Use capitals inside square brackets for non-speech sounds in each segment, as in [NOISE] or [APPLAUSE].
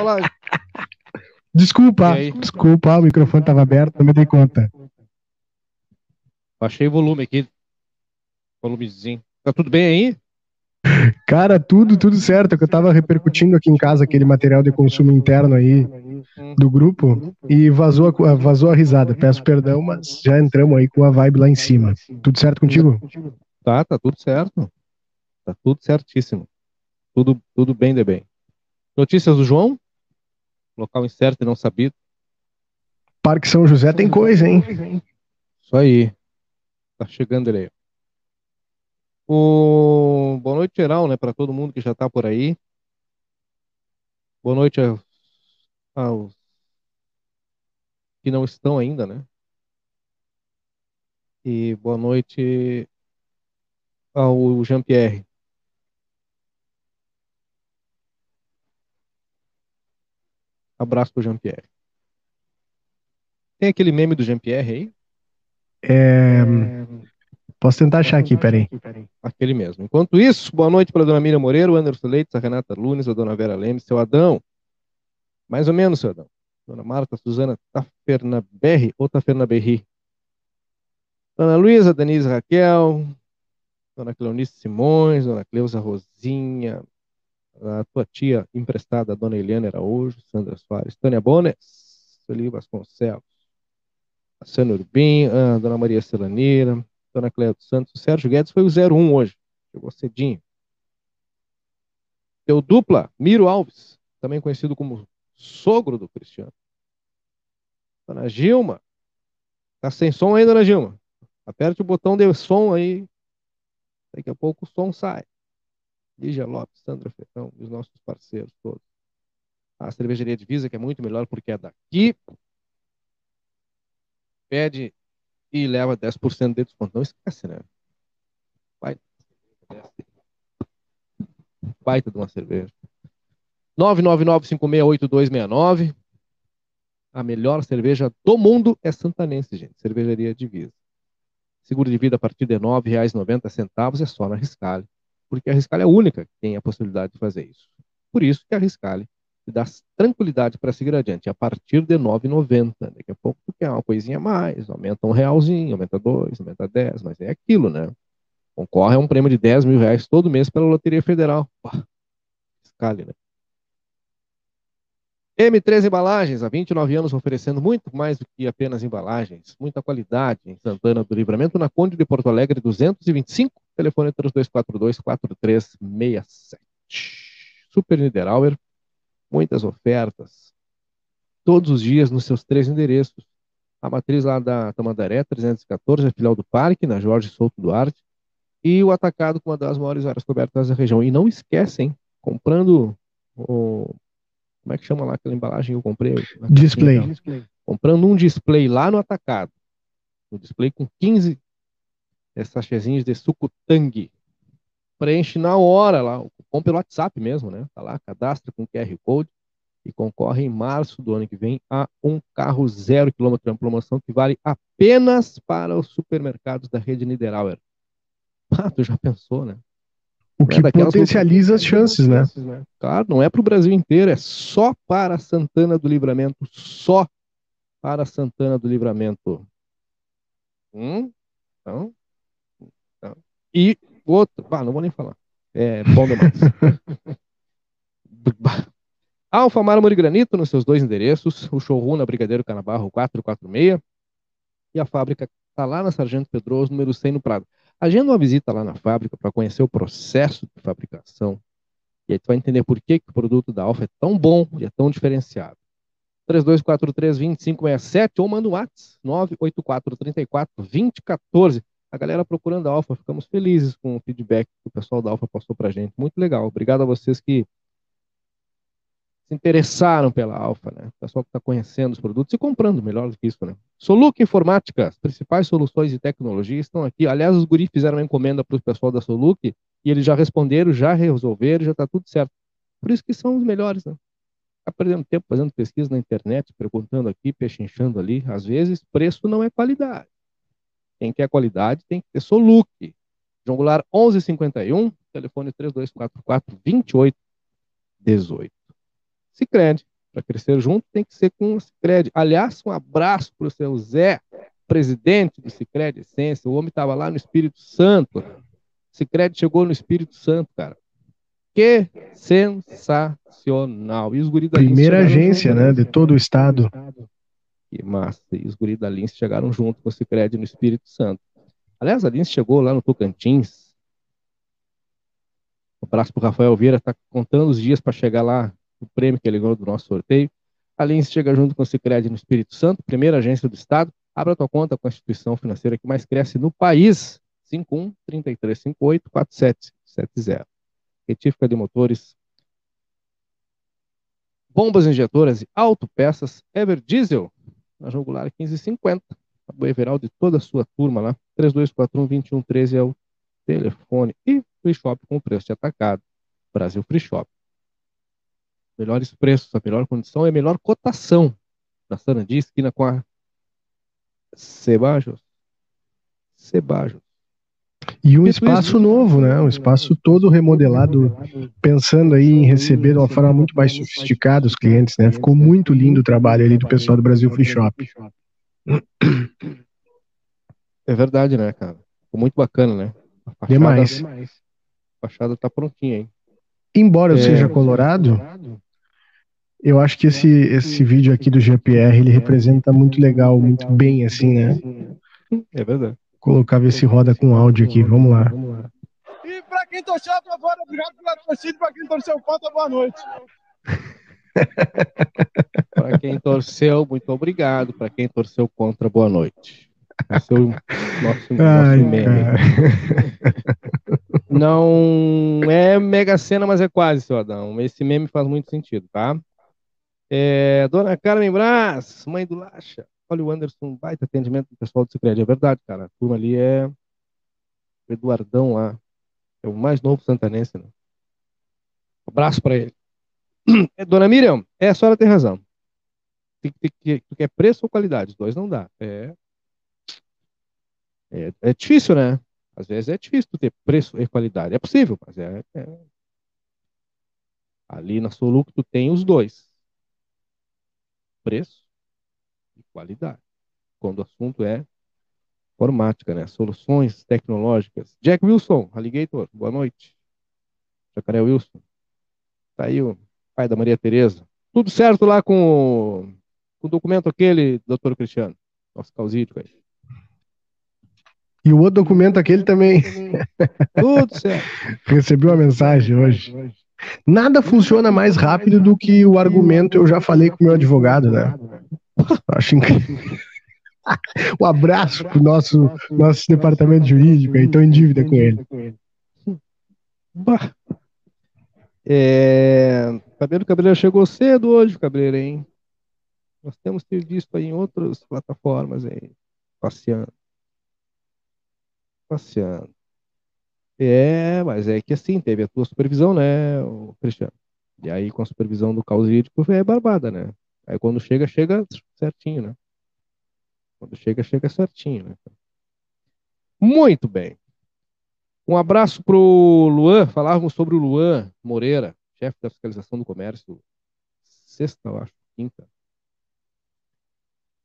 Olá. Desculpa, desculpa, o microfone estava aberto, não me dei conta. Baixei o volume aqui. Volumezinho. Tá tudo bem aí? Cara, tudo, tudo certo. É eu tava repercutindo aqui em casa aquele material de consumo interno aí do grupo e vazou a, vazou a risada. Peço perdão, mas já entramos aí com a vibe lá em cima. Tudo certo contigo? Tá, tá tudo certo. Tá tudo certíssimo. Tudo, tudo bem de bem. Notícias do João? Local incerto e não sabido. Parque São José tem coisa, hein? Isso aí. Tá chegando ele aí. O... Boa noite geral, né, para todo mundo que já está por aí. Boa noite aos... aos que não estão ainda, né? E boa noite ao Jean-Pierre. Abraço pro Jean-Pierre. Tem aquele meme do Jean-Pierre aí? É... Posso tentar achar aqui, peraí. Aquele mesmo. Enquanto isso, boa noite para a dona Miriam Moreira, o Anderson Leite, a Renata Lunes, a dona Vera Leme, seu Adão. Mais ou menos, seu Adão. Dona Marta Suzana Tafernaberri ou Tafernaberri. Dona Luísa, Denise Raquel, Dona Cleonice Simões, Dona Cleusa Rosinha, a tua tia emprestada, Dona Eliana Araújo, Sandra Soares, Tânia Bones, Sueli Vasconcelos, a Sânia Urbim, a Dona Maria Celanira, Dona Cléia dos Santos. O Sérgio Guedes foi o 01 hoje. Chegou cedinho. Teu dupla, Miro Alves, também conhecido como sogro do Cristiano. Dona Gilma. Tá sem som aí, Dona Gilma? Aperte o botão de som aí. Daqui a pouco o som sai. Lígia Lopes, Sandra Fetão, os nossos parceiros todos. A cervejaria Divisa, que é muito melhor porque é daqui. Pede e leva 10% de desconto. Não esquece, né? Baita, Baita de uma cerveja. 999-568269. A melhor cerveja do mundo é santanense, gente. Cervejaria Divisa. Seguro de vida a partir de R$ 9,90 é só na Riscale. Porque a Riscale é a única que tem a possibilidade de fazer isso. Por isso que a Riscale te dá tranquilidade para seguir adiante, a partir de 9,90. Daqui a pouco tu quer uma coisinha a mais, aumenta um realzinho, aumenta dois, aumenta dez, mas é aquilo, né? Concorre a um prêmio de 10 mil reais todo mês pela Loteria Federal. Pá, escale, né? M3 Embalagens, há 29 anos oferecendo muito mais do que apenas embalagens, muita qualidade em Santana do Livramento, na Conde de Porto Alegre 225, telefone 3242-4367. Super Niederauer, muitas ofertas, todos os dias nos seus três endereços. A matriz lá da Tamandaré, 314, a filial do Parque, na Jorge Souto Duarte, e o atacado com uma das maiores áreas cobertas da região. E não esquecem, comprando o. Como é que chama lá aquela embalagem que eu comprei? Display. Comprando um display lá no atacado. Um display com 15 sachezinhos de suco tangue preenche na hora lá, o cupom pelo WhatsApp mesmo, né? Tá lá, cadastra com QR Code e concorre em março do ano que vem a um carro zero quilômetro, uma promoção que vale apenas para os supermercados da rede Niederauer. Ah, tu já pensou, né? O que é potencializa as chances, né? né? Claro, não é para o Brasil inteiro, é só para Santana do Livramento, só para Santana do Livramento. Hum? Então, então. E Outro, ah, não vou nem falar. É bom demais. [LAUGHS] Alfa Mármore Granito nos seus dois endereços, o showroom na Brigadeiro Canabarro 446 e a fábrica está lá na Sargento Pedroso, número 100 no Prado. Agenda uma visita lá na fábrica para conhecer o processo de fabricação e aí tu vai entender por que, que o produto da Alfa é tão bom e é tão diferenciado. 3243-2567 ou manda um WhatsApp 98434-2014 a galera procurando a Alfa. Ficamos felizes com o feedback que o pessoal da Alfa passou para gente. Muito legal. Obrigado a vocês que se interessaram pela Alfa, né? O pessoal que está conhecendo os produtos e comprando, melhor do que isso, né? Soluc Informática, as principais soluções de tecnologia estão aqui. Aliás, os guri fizeram uma encomenda para o pessoal da Soluc e eles já responderam, já resolveram, já está tudo certo. Por isso que são os melhores, né? Está perdendo tempo fazendo pesquisa na internet, perguntando aqui, pechinchando ali. Às vezes, preço não é qualidade. Quem quer qualidade tem que ter Soluc. João Goulart 1151, telefone 3244 2818. Cicred. Para crescer junto tem que ser com o Cicred. Aliás, um abraço para o seu Zé, presidente do Cicred Essência. O homem estava lá no Espírito Santo. Cicred chegou no Espírito Santo, cara. Que sensacional. E os guri Primeira agência, junto, né, de todo o estado. Que massa. E os guri da Lins chegaram junto com o Cicred no Espírito Santo. Aliás, a Lins chegou lá no Tocantins. Um abraço para o Rafael Vieira, está contando os dias para chegar lá, o prêmio que ele ganhou do nosso sorteio. A Lins chega junto com o Cicred no Espírito Santo, primeira agência do Estado. Abra tua conta com a instituição financeira que mais cresce no país. 51 3358 4770. Retífica de motores, bombas injetoras e autopeças Ever Diesel, na Jogular 1550. A Everal de toda a sua turma lá. 3241-2113 é o telefone. E Free Shop com preço de atacado. Brasil Free Shop. Melhores preços, a melhor condição e a melhor cotação. Na Sarandi, esquina com a Sebajos. Sebajos. E um espaço novo, né? Um espaço todo remodelado, pensando aí em receber de uma forma muito mais sofisticada os clientes, né? Ficou muito lindo o trabalho ali do pessoal do Brasil Free Shop. É verdade, né, cara? Ficou muito bacana, né? A fachada, Demais. A fachada tá prontinha, hein? Embora eu é... seja colorado, eu acho que esse, esse vídeo aqui do GPR, ele representa muito legal, muito bem, assim, né? É verdade. Colocar ver se roda com áudio aqui, vamos lá. E pra quem torceu a favor, obrigado pela torcida, pra quem torceu contra, boa noite. [LAUGHS] para quem torceu, muito obrigado. Para quem torceu contra, boa noite. Esse é o nosso, [LAUGHS] Ai, nosso meme. Não é mega cena, mas é quase, seu Adão. Esse meme faz muito sentido, tá? É, Dona Carmen Brás, mãe do Lacha. Olha o Anderson, baita atendimento do pessoal do Cicred. É verdade, cara. A turma ali é o Eduardão lá. É o mais novo santanense, né? Abraço para ele. É, dona Miriam, é, a senhora tem razão. Tem, tem, tu quer preço ou qualidade? Os dois não dá. É, é, é, difícil, né? Às vezes é difícil ter preço e qualidade. É possível, mas é, é... ali na Soluc tu tem os dois. Preço e qualidade. Quando o assunto é informática, né? Soluções tecnológicas. Jack Wilson, Alligator, boa noite. Jacaré Wilson. Tá aí o pai da Maria Tereza. Tudo certo lá com, com o documento aquele, doutor Cristiano. Nosso causídico aí. E o outro documento aquele também. Tudo certo. [LAUGHS] Recebi uma mensagem hoje. Nada funciona mais rápido do que o argumento eu já falei com o meu advogado, né? [LAUGHS] Acho incrível. [LAUGHS] Um abraço pro nosso, nosso departamento jurídico aí, estou em dívida com ele. É... Cabelo Cabreira chegou cedo hoje, Cabreira, hein? Nós temos que visto aí em outras plataformas aí, passeando. Passeando. É, mas é que assim, teve a tua supervisão, né, Cristiano? E aí, com a supervisão do causídico, é barbada, né? Aí quando chega, chega certinho, né? Quando chega, chega certinho, né? Muito bem. Um abraço pro Luan, falávamos sobre o Luan Moreira, chefe da fiscalização do comércio, sexta, eu acho, quinta.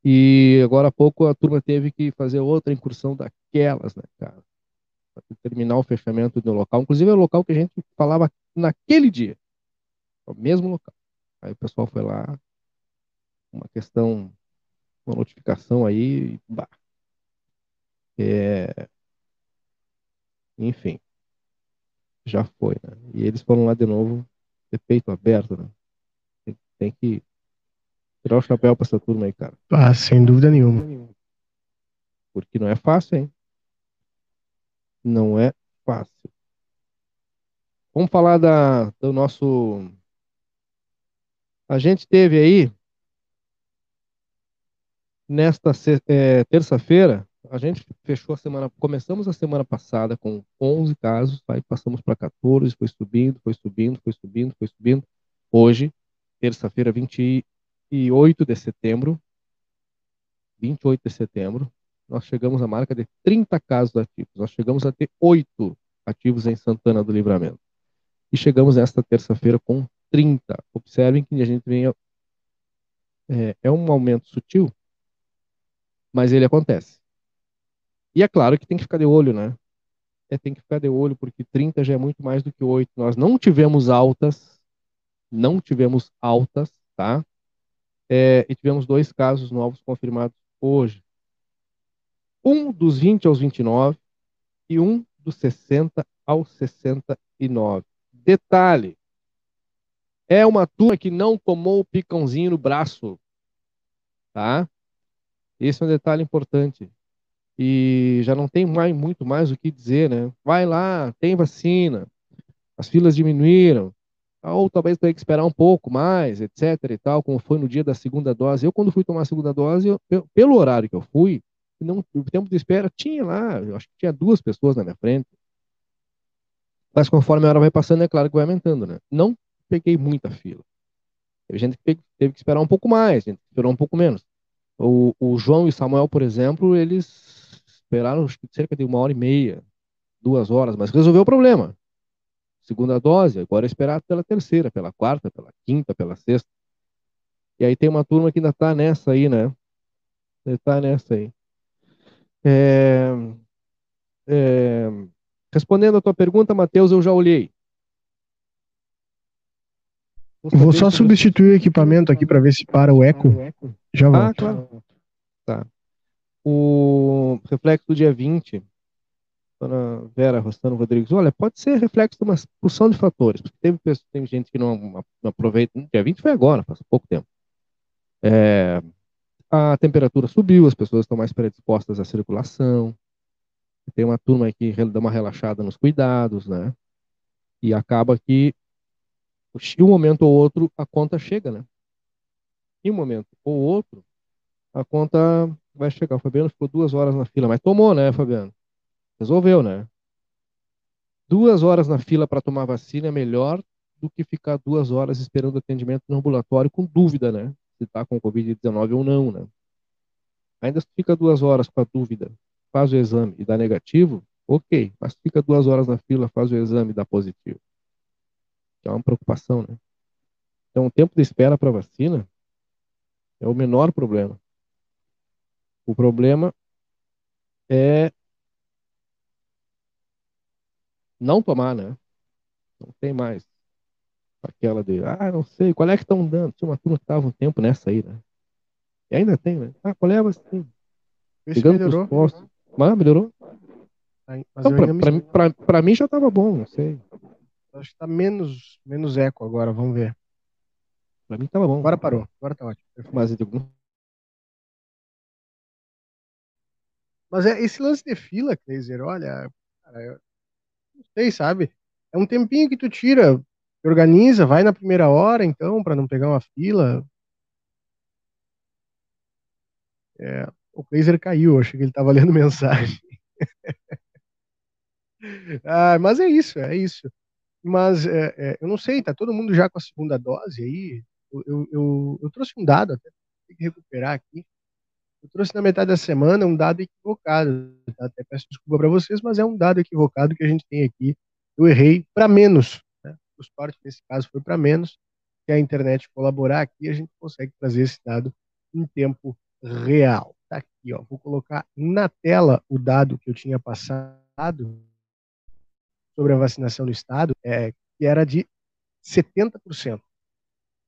E agora há pouco a turma teve que fazer outra incursão daquelas, né, cara? Para terminar o fechamento do local. Inclusive é o local que a gente falava naquele dia. É o mesmo local. Aí o pessoal foi lá, uma questão, uma notificação aí, bah. É... Enfim, já foi, né? E eles foram lá de novo ter peito aberto, né? Tem, tem que tirar o chapéu para essa turma aí, cara. Ah, sem dúvida nenhuma. Porque não é fácil, hein? Não é fácil. Vamos falar da, do nosso. A gente teve aí, nesta é, terça-feira, a gente fechou a semana, começamos a semana passada com 11 casos, aí passamos para 14, foi subindo, foi subindo, foi subindo, foi subindo. Hoje, terça-feira, 28 de setembro, 28 de setembro, nós chegamos à marca de 30 casos ativos. Nós chegamos a ter 8 ativos em Santana do Livramento. E chegamos esta terça-feira com 30. Observem que a gente vem. É, é um aumento sutil, mas ele acontece. E é claro que tem que ficar de olho, né? É, tem que ficar de olho, porque 30 já é muito mais do que 8. Nós não tivemos altas, não tivemos altas, tá? É, e tivemos dois casos novos confirmados hoje. Um dos 20 aos 29 e um dos 60 aos 69. Detalhe: é uma turma que não tomou o picãozinho no braço, tá? Esse é um detalhe importante. E já não tem mais, muito mais o que dizer, né? Vai lá, tem vacina, as filas diminuíram, ou talvez tenha que esperar um pouco mais, etc e tal, como foi no dia da segunda dose. Eu, quando fui tomar a segunda dose, eu, pelo horário que eu fui, não, o tempo de espera tinha lá, eu acho que tinha duas pessoas na minha frente. Mas conforme a hora vai passando, é claro que vai aumentando, né? Não peguei muita fila. Teve gente que teve que esperar um pouco mais, gente esperou um pouco menos. O, o João e Samuel, por exemplo, eles esperaram cerca de uma hora e meia, duas horas, mas resolveu o problema. Segunda dose, agora é esperar pela terceira, pela quarta, pela quinta, pela sexta. E aí tem uma turma que ainda está nessa aí, né? Está nessa aí. É, é, respondendo a tua pergunta, Matheus, eu já olhei. Vou só substituir o equipamento aqui para ver se para o eco. Já volto. Ah, claro. Tá. O reflexo do dia 20, Dona Vera Rostano Rodrigues, olha, pode ser reflexo de uma porção de fatores. Teve, tem gente que não, não aproveita. O dia 20 foi agora, faz pouco tempo. É, a temperatura subiu, as pessoas estão mais predispostas à circulação. Tem uma turma que dá uma relaxada nos cuidados, né? E acaba que em um momento ou outro a conta chega, né? Em um momento ou outro a conta vai chegar. O Fabiano ficou duas horas na fila, mas tomou, né, Fabiano? Resolveu, né? Duas horas na fila para tomar vacina é melhor do que ficar duas horas esperando atendimento no ambulatório com dúvida, né? Se está com Covid-19 ou não, né? Ainda fica duas horas com a dúvida, faz o exame e dá negativo, ok. Mas fica duas horas na fila, faz o exame e dá positivo é uma preocupação, né? Então, o tempo de espera para vacina é o menor problema. O problema é não tomar, né? Não tem mais aquela de, ah, não sei, qual é que estão dando? Tinha uma turma que estava um tempo nessa aí, né? E ainda tem, né? Ah, qual é a vacina? Ligando melhorou. Postos. Mas melhorou? Mas então, para mim já estava bom, não sei. Acho que tá menos, menos eco agora, vamos ver. Pra mim tava bom. Agora parou, agora tá ótimo. Mas, digo... Mas é esse lance de fila, Kleiser, olha, cara, eu não sei, sabe? É um tempinho que tu tira, organiza, vai na primeira hora, então, para não pegar uma fila. É, o Kleiser caiu, achei que ele tava lendo [LAUGHS] mensagem. ah, mas é isso, é isso. Mas é, é, eu não sei, tá todo mundo já com a segunda dose aí. Eu, eu, eu, eu trouxe um dado, até tem que recuperar aqui. Eu trouxe na metade da semana um dado equivocado. Tá? Até peço desculpa para vocês, mas é um dado equivocado que a gente tem aqui. Eu errei para menos. O sorte nesse caso foi para menos. Se a internet colaborar aqui, a gente consegue trazer esse dado em tempo real. Tá aqui, ó. Vou colocar na tela o dado que eu tinha passado sobre a vacinação no estado, é, que era de 70%.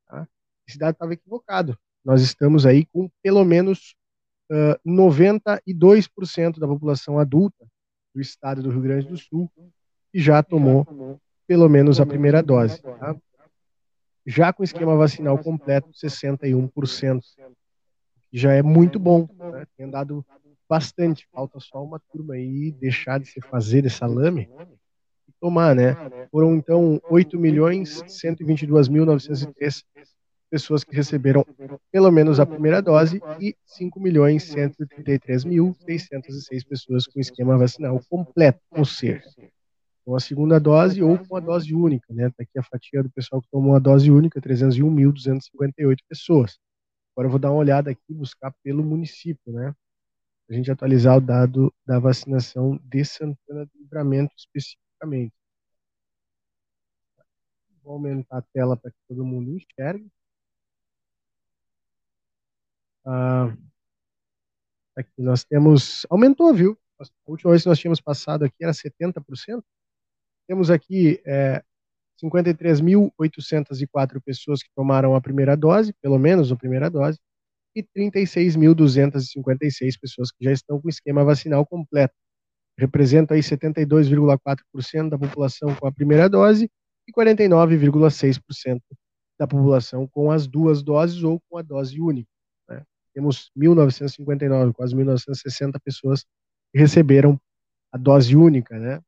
Tá? Esse dado estava equivocado. Nós estamos aí com pelo menos uh, 92% da população adulta do estado do Rio Grande do Sul que já tomou pelo menos a primeira dose. Tá? Já com esquema vacinal completo, 61%, que já é muito bom. Né? Tem andado bastante. Falta só uma turma aí deixar de se fazer dessa lame tomar, né? Foram então 8 milhões 122 mil 903 pessoas que receberam pelo menos a primeira dose e 5 milhões 133 mil 606 pessoas com esquema vacinal completo, ou seja, com a segunda dose ou com a dose única, né? Tá aqui a fatia do pessoal que tomou a dose única, 301.258 pessoas. Agora eu vou dar uma olhada aqui, buscar pelo município, né? A gente atualizar o dado da vacinação de Santana do Livramento especificamente. Vou aumentar a tela para que todo mundo enxergue. Ah, aqui nós temos. Aumentou, viu? A última vez que nós tínhamos passado aqui era 70%. Temos aqui é, 53.804 pessoas que tomaram a primeira dose, pelo menos a primeira dose, e 36.256 pessoas que já estão com o esquema vacinal completo. Representa aí 72,4% da população com a primeira dose e 49,6% da população com as duas doses ou com a dose única. Né? Temos 1.959, quase 1.960 pessoas que receberam a dose única, né?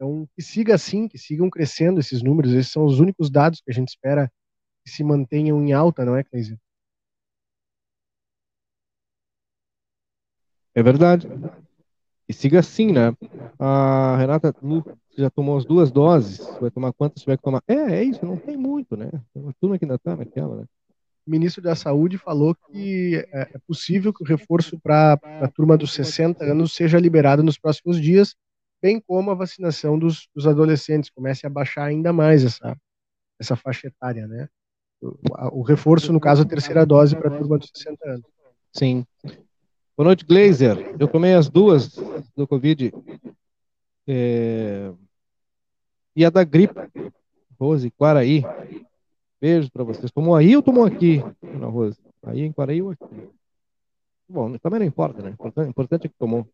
Então, que siga assim, que sigam crescendo esses números. Esses são os únicos dados que a gente espera que se mantenham em alta, não é, Cleise? É verdade. E siga assim, né? A Renata Lu já tomou as duas doses. Vai tomar quantas que tomar? É, é isso, não tem muito, né? Tem uma turma que ainda tá naquela, né? O ministro da Saúde falou que é, é possível que o reforço para a turma dos 60 anos seja liberado nos próximos dias, bem como a vacinação dos, dos adolescentes comece a baixar ainda mais essa, essa faixa etária, né? O, o reforço, no caso, a terceira dose para a turma dos 60 anos. Sim. Boa noite, Glazer. Eu tomei as duas do Covid. É... E a da gripe. Rose, Quaraí. Beijo para vocês. Tomou aí ou tomou aqui, Ana Rose? Aí em Quaraí ou aqui? Bom, também não importa, né? O importante é que tomou.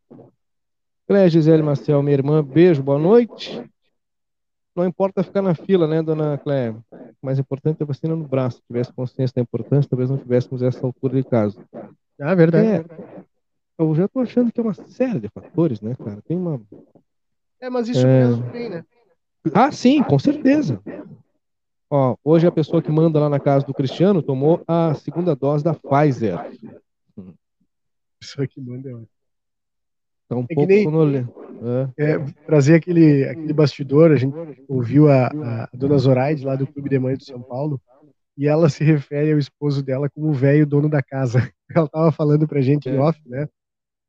Cléia Gisele Marcel, minha irmã, beijo, boa noite. Não importa ficar na fila, né, dona Cléia? O mais importante é a vacina no braço. Se tivesse consciência da importância, talvez não tivéssemos essa altura de caso. Ah, verdade. É, eu já tô achando que é uma série de fatores, né, cara? Tem uma. É, mas isso é... mesmo tem, né? Ah, sim, com certeza. Ó, hoje a pessoa que manda lá na casa do Cristiano tomou a segunda dose da Pfizer. A pessoa que manda é Tá um é pouco nem, é. É, trazer aquele, aquele bastidor, a gente ouviu a, a, dona Zoraide lá do Clube de Mães de São Paulo, e ela se refere ao esposo dela como o velho dono da casa. [LAUGHS] Ela tava falando pra gente em é. off, né?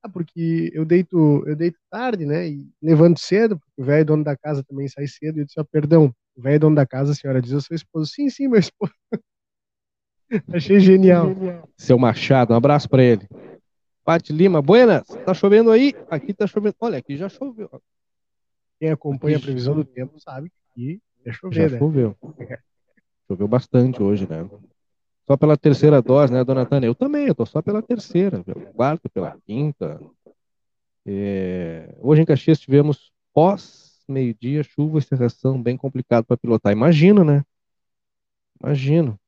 Ah, porque eu deito, eu deito tarde, né? E levanto cedo, porque o velho dono da casa também sai cedo. E eu disse, ah, perdão, o velho dono da casa, a senhora diz, eu sou esposo. Sim, sim, meu esposo. [LAUGHS] Achei genial. Seu Machado, um abraço para ele. Pati Lima, buenas, tá chovendo aí? Aqui tá chovendo. Olha, aqui já choveu. Quem acompanha aqui a previsão do tempo sabe que é chover, já né? choveu. [LAUGHS] Choveu bastante hoje, né? Só pela terceira dose, né, dona Tânia? Eu também, eu tô só pela terceira, pela quarta, pela quinta. É... Hoje em Caxias tivemos pós meio-dia, chuva e cerração, bem complicado para pilotar. Imagino, né? Imagino.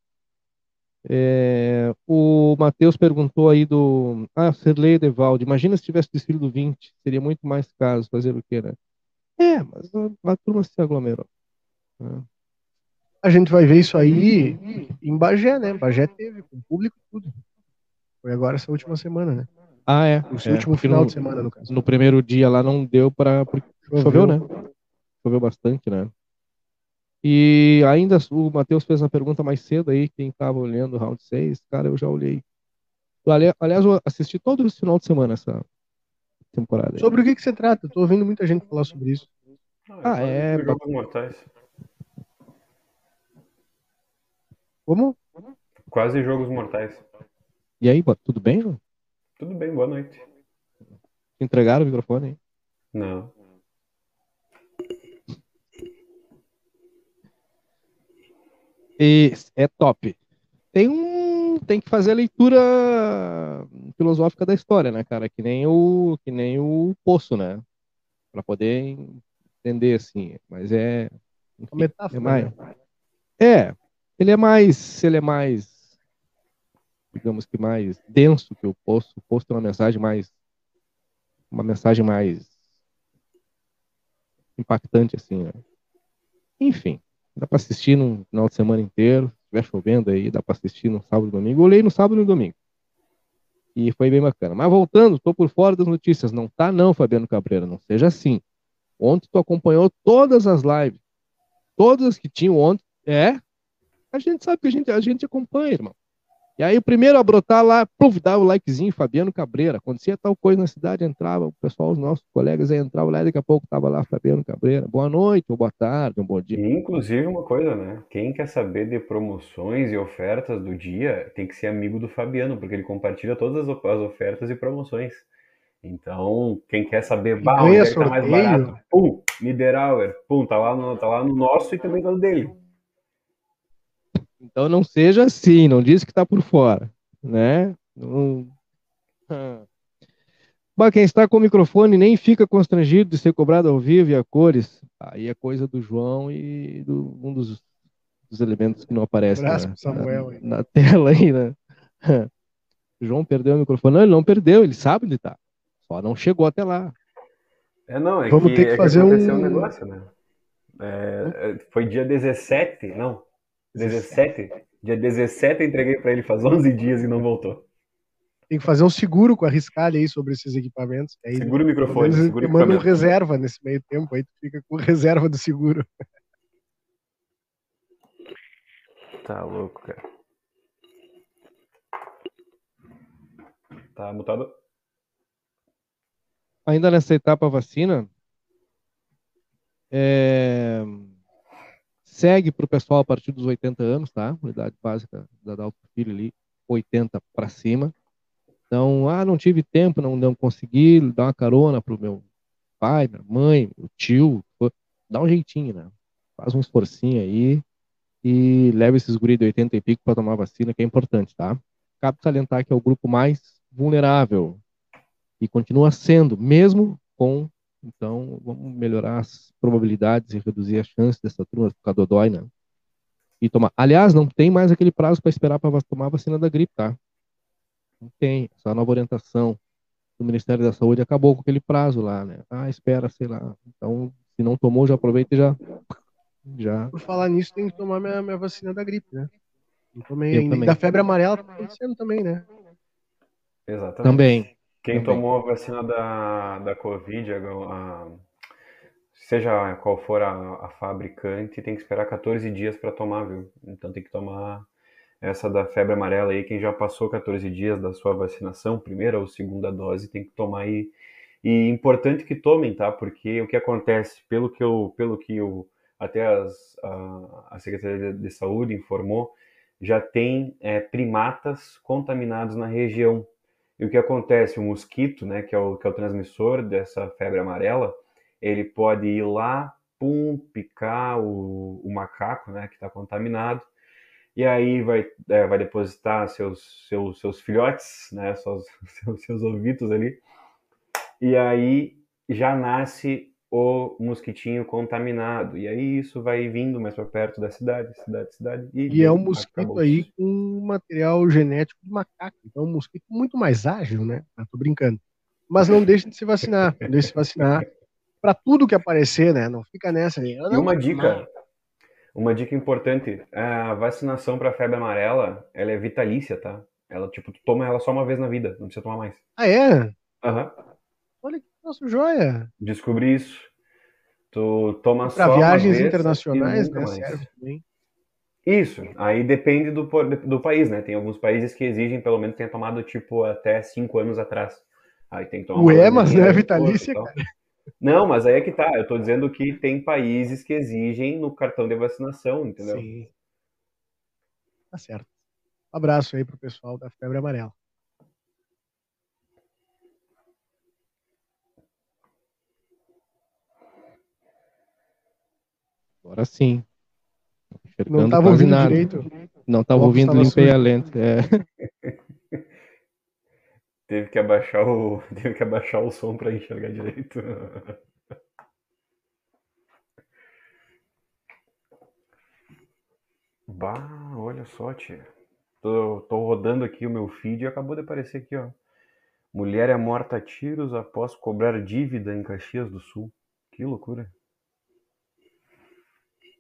É, o Matheus perguntou aí do. Ah, Serlei Devalde. Imagina se tivesse desfile do 20, seria muito mais caso fazer o quê, né? É, mas a, a turma se aglomerou. Né? A gente vai ver isso aí em Bagé, né? Bagé teve, com público tudo. Foi agora essa última semana, né? Ah, é. O é, último final no, de semana, no caso. No primeiro dia lá não deu para. Choveu. Choveu, né? Choveu bastante, né? E ainda o Matheus fez uma pergunta mais cedo aí, quem estava olhando o round 6, cara, eu já olhei. Aliás, eu assisti todo esse final de semana essa temporada. Aí. Sobre o que, que se trata? Estou ouvindo muita gente falar sobre isso. Ah, é. é Jogos Mortais. Como? Quase Jogos Mortais. E aí, tudo bem? Tudo bem, boa noite. Entregaram o microfone aí? Não. E é top. Tem um, tem que fazer a leitura filosófica da história, né, cara? Que nem o, que nem o Poço, né? Para poder entender assim. Mas é, enfim, metáfora, é mais, né? é, ele é mais, ele é mais, digamos que mais denso que o Poço. O Poço tem uma mensagem mais, uma mensagem mais impactante assim. Né? Enfim. Dá para assistir no final de semana inteiro. Se estiver chovendo aí, dá para assistir no sábado e domingo. Olhei no sábado e no domingo. E foi bem bacana. Mas voltando, estou por fora das notícias. Não tá não, Fabiano Cabreira. Não seja assim. Ontem tu acompanhou todas as lives. Todas que tinham ontem. É. A gente sabe que a gente, a gente acompanha, irmão. E aí o primeiro a brotar lá, pluf, dava o likezinho, Fabiano Cabreira. Acontecia tal coisa na cidade, entrava, o pessoal, os nossos colegas aí entravam lá e daqui a pouco estava lá Fabiano Cabreira. Boa noite, ou boa tarde, um bom dia. Inclusive uma coisa, né? Quem quer saber de promoções e ofertas do dia tem que ser amigo do Fabiano, porque ele compartilha todas as as ofertas e promoções. Então, quem quer saber, bah, onde é que tá mais barato? Pum, Niederauer, pum, tá lá, no, tá lá no nosso e também tá no dele. Então não seja assim, não diz que está por fora, né? Não... Ah. Mas quem está com o microfone nem fica constrangido de ser cobrado ao vivo e a cores. Aí é coisa do João e do um dos, dos elementos que não aparece Abraço na, pro Samuel na, na tela aí, né? O [LAUGHS] João perdeu o microfone. Não, ele não perdeu, ele sabe onde está. Só não chegou até lá. É, não, é Vamos que, ter que é fazer aconteceu um- negócio, né? É, é, foi dia 17, não, 17? Dia 17 eu entreguei pra ele faz 11 dias e não voltou. Tem que fazer um seguro com a Riscalha aí sobre esses equipamentos. Aí, Segura o microfone, segura o manda um reserva nesse meio tempo, aí tu fica com reserva do seguro. Tá louco, cara. Tá mutado? Ainda nessa etapa vacina, é, segue para o pessoal a partir dos 80 anos, tá? Unidade básica da Dalto Filho ali, 80 para cima. Então, ah, não tive tempo, não, não consegui dar uma carona pro meu pai, minha mãe, meu tio. Dá um jeitinho, né? Faz um esforcinho aí e leva esses guri de 80 e pico para tomar vacina, que é importante, tá? Cabe salientar que é o grupo mais vulnerável e continua sendo, mesmo com. Então, vamos melhorar as probabilidades e reduzir as chances dessa turma ficar dodói, né? E tomar. Aliás, não tem mais aquele prazo para esperar para tomar a vacina da gripe, tá? Não tem. Essa nova orientação do Ministério da Saúde acabou com aquele prazo lá, né? Ah, espera, sei lá. Então, se não tomou, já aproveita e já. Já. Por falar nisso, tem que tomar minha, minha vacina da gripe, né? Eu tomei Eu ainda. E também. da febre amarela tá acontecendo também, né? Exatamente. Também. Quem Também. tomou a vacina da, da Covid, a- seja qual for a, a fabricante, tem que esperar 14 dias para tomar, viu? Então tem que tomar essa da febre amarela aí. Quem já passou 14 dias da sua vacinação, primeira ou segunda dose, tem que tomar aí. E importante que tomem, tá? Porque o que acontece, pelo que eu, pelo que eu, até as, a, a Secretaria de Saúde informou, já tem é, primatas contaminados na região. E o que acontece? O mosquito, né, que é o, que é o transmissor dessa febre amarela, ele pode ir lá, pum, picar o, o macaco, né, que está contaminado, e aí vai, é, vai depositar seus, seus, seus filhotes, né, seus, [LAUGHS] seus, seus ovitos ali, e aí já nasce o mosquitinho contaminado. E aí isso vai vindo mais para perto da cidade, cidade, cidade. E é um mosquito aí com material genético de macaco. Então é um mosquito muito mais ágil, né? Eu tô brincando. Mas não deixe de se vacinar. Não deixe de se vacinar para tudo que aparecer, né? Não fica nessa aí. E uma dica, uma dica importante, a vacinação para febre amarela, ela é vitalícia, tá? Ela, tipo, tu toma ela só uma vez na vida, não precisa tomar mais. Ah, é? Aham. Olha que nosso joia. Descobri isso. Tu toma Para viagens internacionais, né? mais. Serve também. Isso, aí depende do, do país, né? Tem alguns países que exigem, pelo menos, tenha tomado, tipo, até cinco anos atrás. Aí tem que tomar Ué, mas não é aí, vitalícia, tal. Não, mas aí é que tá. Eu tô dizendo que tem países que exigem no cartão de vacinação, entendeu? Sim. Tá certo. Um abraço aí pro pessoal da febre amarela. Agora sim. Enxergando Não tava quase ouvindo nada. direito. Não estava ouvindo, tava limpei sujo. a lente. É. [LAUGHS] Teve que abaixar o, [LAUGHS] teve que abaixar o som para enxergar direito. [LAUGHS] Bah, olha só, tia. Tô, tô rodando aqui o meu feed e acabou de aparecer aqui, ó. Mulher é morta a tiros após cobrar dívida em Caxias do Sul. Que loucura.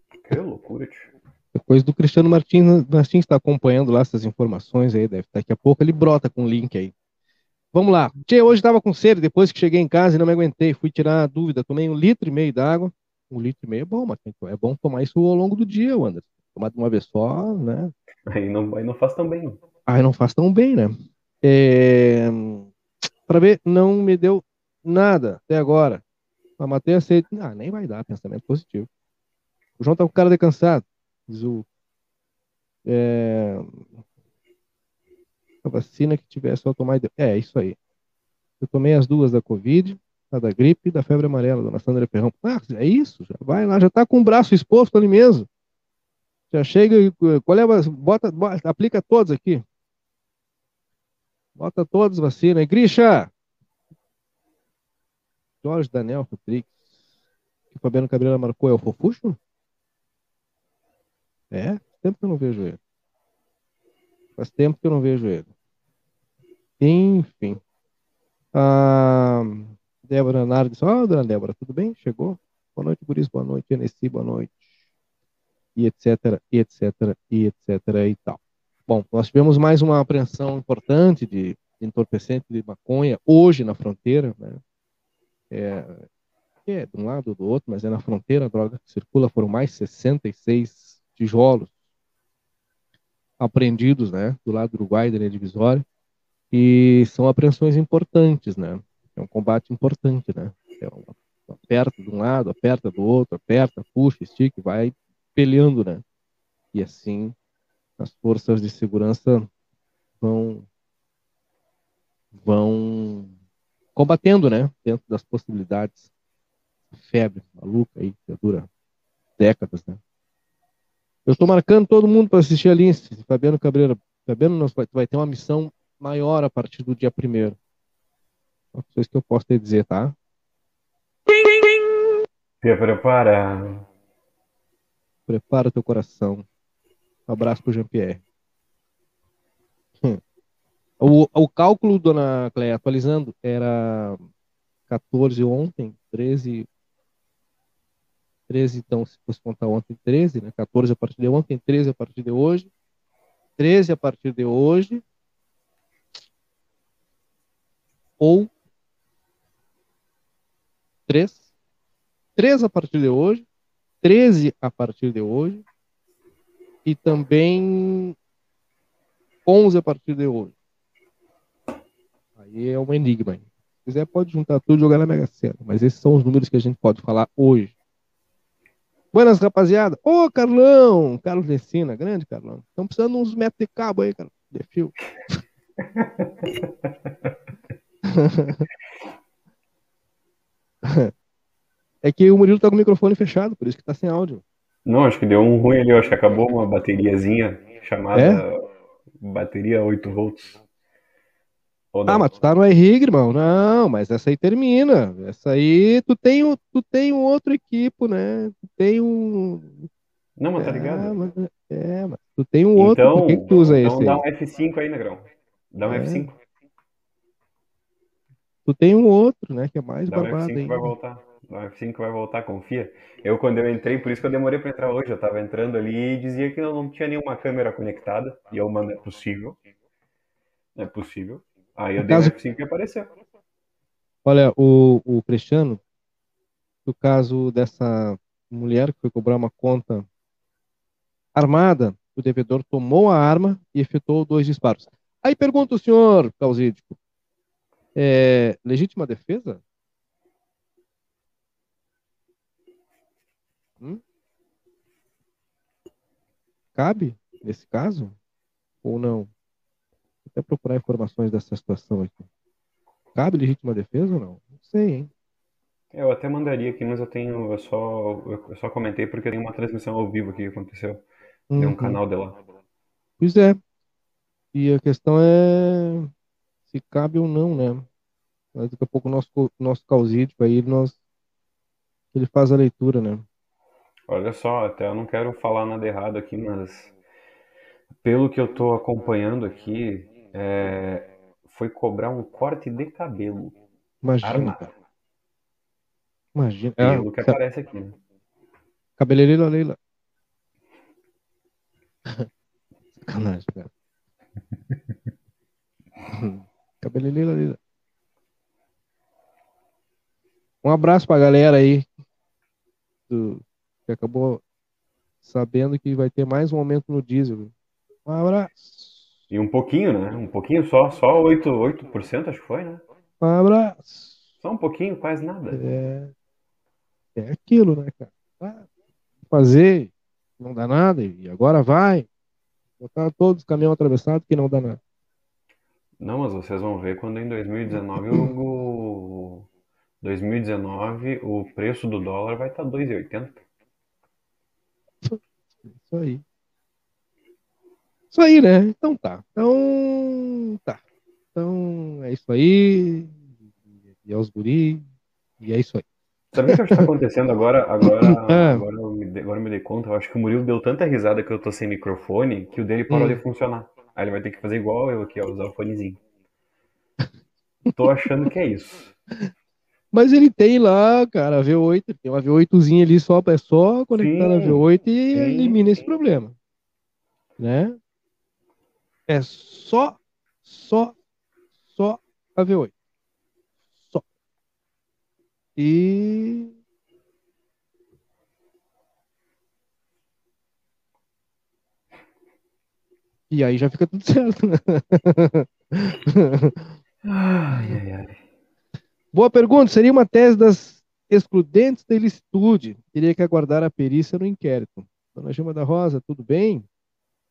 Que loucura, tio. Depois do Cristiano Martins, Martins está acompanhando lá essas informações aí, deve daqui a pouco ele brota com o link aí. Vamos lá. Tchê, hoje estava com sede, depois que cheguei em casa e não me aguentei, fui tirar a dúvida, tomei um litro e meio d'água. Um litro e meio é bom, mas é bom tomar isso ao longo do dia, Anderson. Tomar de uma vez só, né? Aí não, aí não faz tão bem. Aí não faz tão bem, né? É... Para ver, não me deu nada até agora. A matei aceito. Ah, nem vai dar, pensamento positivo. O João tá com cara de cansado. Diz o. É... A vacina que tivesse só tomar. É, isso aí. Eu tomei as duas da Covid, a da gripe e da febre amarela, dona Sandra Perrão. Ah, é isso, já vai lá, já tá com o braço exposto ali mesmo. Já chega e. Qual é a. Bota, bota, aplica todos aqui. Bota todos vacina. E Grisha! Jorge Daniel Rodrigues. Que o Fabiano Cabreira marcou é o Fofuxo? É, tempo que eu não vejo ele. Faz tempo que eu não vejo ele. Enfim. A Débora Nardes. Ó, oh, dona Débora, tudo bem? Chegou? Boa noite, Guris. Boa noite, Enessi. Boa noite. E etc, e etc, e etc e tal. Bom, nós tivemos mais uma apreensão importante de, de entorpecente de maconha hoje na fronteira, né? É, é de um lado ou do outro, mas é na fronteira a droga que circula, foram mais 66 tijolos apreendidos, né, do lado do Uruguai, da linha divisória, e são apreensões importantes, né, é um combate importante, né, é uma, aperta de um lado, aperta do outro, aperta, puxa, estica, vai peleando, né, e assim as forças de segurança vão vão combatendo, né, dentro das possibilidades febre maluca aí que dura décadas, né? Eu estou marcando todo mundo para assistir a Lince, Fabiano Cabreira. Fabiano, nós vai, vai ter uma missão maior a partir do dia primeiro. Só isso que eu posso te dizer, tá? Se prepara. Prepara teu coração. Um abraço pro Jean-Pierre. Hum. O, o cálculo, dona Cleia, atualizando, era 14 ontem, 13. 13, então, se fosse contar ontem, 13, né? 14 a partir de ontem, 13 a partir de hoje. 13 a partir de hoje. Ou 3. 3 a partir de hoje. 13 a partir de hoje e também 11 a partir de hoje. Aí é um enigma. Se quiser, pode juntar tudo e jogar na Mega Sena. Mas esses são os números que a gente pode falar hoje. Buenas, rapaziada. Ô, oh, Carlão! Carlos Lecina, grande Carlão. Estão precisando uns metros de cabo aí, cara. De fio. [LAUGHS] é que o Murilo tá com o microfone fechado, por isso que tá sem áudio. Não, acho que deu um ruim ali, acho que acabou uma bateriazinha chamada é? bateria 8 volts. Ah, mas tu tá no iRig, irmão? Não, mas essa aí termina. Essa aí, tu tem, um, tu tem um outro equipo, né? Tu tem um... Não, mas tá ligado? É, mas, é, mas tu tem um outro, então, por que, que tu usa então esse? Então dá um F5 aí, Negrão. Dá um é. F5. Tu tem um outro, né, que é mais dá barbado um F5 ainda. vai voltar. O F5 vai voltar, confia. Eu, quando eu entrei, por isso que eu demorei para entrar hoje, eu tava entrando ali e dizia que não, não tinha nenhuma câmera conectada. E eu, mano, é possível. Não é possível. Aí eu no dei caso... F5 e apareceu. Olha, o, o Cristiano, o caso dessa mulher que foi cobrar uma conta armada, o devedor tomou a arma e efetuou dois disparos. Aí pergunta o senhor, Causídico, é legítima defesa? Hum? Cabe nesse caso? Ou não? Até procurar informações dessa situação aqui. Cabe legítima defesa ou não? Não sei, hein? Eu até mandaria aqui, mas eu tenho. Eu só, eu só comentei porque tem uma transmissão ao vivo aqui que aconteceu. Uhum. Tem um canal dela. Pois é. E a questão é se cabe ou não, né? Mas daqui a pouco o nosso, nosso causídico aí, nós, ele faz a leitura, né? Olha só, até eu não quero falar nada errado aqui, mas pelo que eu estou acompanhando aqui, é, foi cobrar um corte de cabelo. Imagina. Armado. Imagina. Pelo ah, que aparece aqui. Né? Cabeleireira Leila. Sacanagem, cara. Cabeleireira Leila. Um abraço pra galera aí do que acabou sabendo que vai ter mais um aumento no diesel. Um abraço. E um pouquinho, né? Um pouquinho só, só 8%, 8% acho que foi, né? Um abraço. Só um pouquinho, quase nada. É, é aquilo, né, cara? Ah, fazer, não dá nada, e agora vai. Botar todos os caminhões atravessados que não dá nada. Não, mas vocês vão ver quando em 2019 o, 2019 o preço do dólar vai estar 2,80. Isso aí. Isso aí, né? Então tá. Então tá. Então é isso aí. E é os guri. E é isso aí. Sabe o que está acontecendo agora? Agora, é. [LAUGHS] agora, eu me, agora eu me dei conta. Eu acho que o Murilo deu tanta risada que eu tô sem microfone que o dele parou hum. de funcionar. Aí ele vai ter que fazer igual eu aqui, ó, usar o fonezinho. Tô achando que é isso. Mas ele tem lá, cara, a V8, tem uma V8zinha ali só, é só conectar sim, na V8 e sim, elimina esse problema. Né? É só, só, só a V8. Só. E. E aí já fica tudo [LAUGHS] certo. ai, ai, ai. Boa pergunta. Seria uma tese das excludentes da ilicitude. Teria que aguardar a perícia no inquérito. Dona Gilma da Rosa, tudo bem?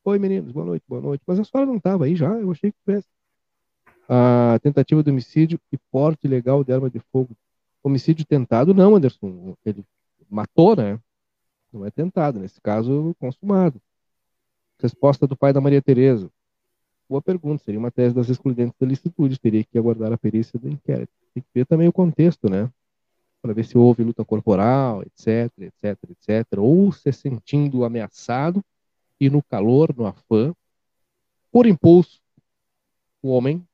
Oi, meninos, boa noite, boa noite. Mas a senhora não estava aí já? Eu achei que tivesse. A tentativa de homicídio e porte ilegal de arma de fogo. Homicídio tentado, não, Anderson. Ele matou, né? Não é tentado, nesse caso, consumado. Resposta do pai da Maria Tereza. Boa pergunta, seria uma tese das excludentes da licitude, teria que aguardar a perícia do inquérito. Tem que ver também o contexto, né? Para ver se houve luta corporal, etc, etc, etc, ou se sentindo ameaçado e no calor, no afã, por impulso, o homem,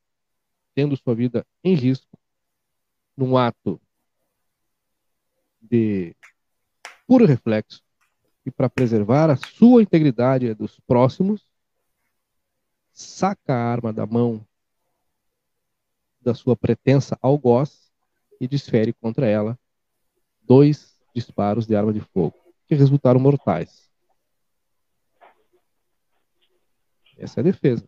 tendo sua vida em risco, num ato de puro reflexo e para preservar a sua integridade dos próximos, saca a arma da mão da sua pretensa algoz e desfere contra ela dois disparos de arma de fogo, que resultaram mortais. Essa é a defesa.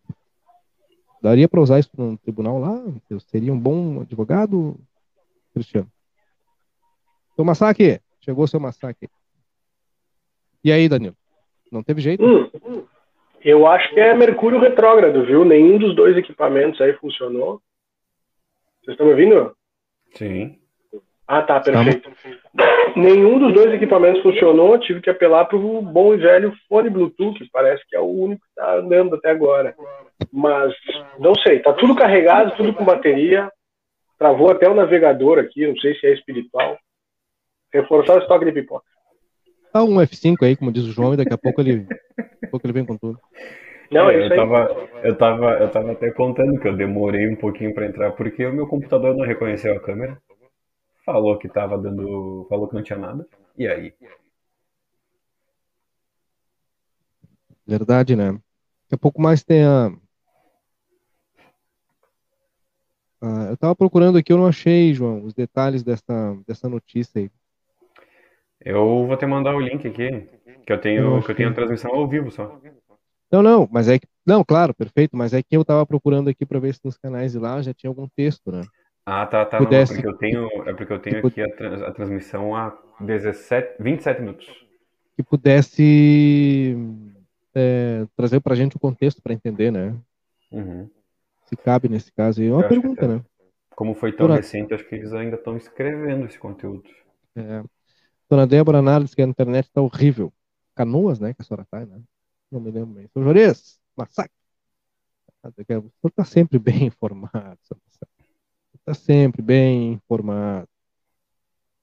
Daria para usar isso no tribunal lá? Eu seria um bom advogado, Cristiano? Seu massacre, chegou seu massacre. E aí, Danilo? Não teve jeito? Hum, eu acho que é Mercúrio retrógrado, viu? Nenhum dos dois equipamentos aí funcionou. Vocês estão me ouvindo? Sim. Ah, tá, perfeito. Nenhum dos dois equipamentos funcionou, tive que apelar para o bom e velho fone Bluetooth, que parece que é o único que está andando até agora. Mas não sei, tá tudo carregado, tudo com bateria. Travou até o navegador aqui, não sei se é espiritual. Reforçar o estoque de pipoca. Dá um F5 aí, como diz o João, e daqui a pouco ele, daqui a pouco ele vem com tudo. Não, é, eu tava, eu tava, eu tava até contando que eu demorei um pouquinho para entrar porque o meu computador não reconheceu a câmera falou que tava dando. falou que não tinha nada. E aí? Verdade, né? Daqui a pouco mais tem a. Ah, eu tava procurando aqui, eu não achei, João, os detalhes dessa, dessa notícia aí. Eu vou te mandar o link aqui, que eu tenho, eu que eu tenho a transmissão ao vivo só. Não, não, mas é que. Não, claro, perfeito, mas é que eu tava procurando aqui para ver se nos canais de lá já tinha algum texto, né? Ah, tá, tá. Pudesse... Não, é porque eu tenho, é porque eu tenho aqui a, trans, a transmissão a 17, 27 minutos. Que pudesse é, trazer pra gente o contexto para entender, né? Uhum. Se cabe nesse caso. É uma pergunta, né? Como foi tão Dona... recente, acho que eles ainda estão escrevendo esse conteúdo. É. Dona Débora Nardes, que a internet tá horrível. Canoas, né? Que a senhora tá, né? Não me lembro bem. São Jores, massacre. O senhor tá sempre [LAUGHS] bem informado, Está sempre bem informado.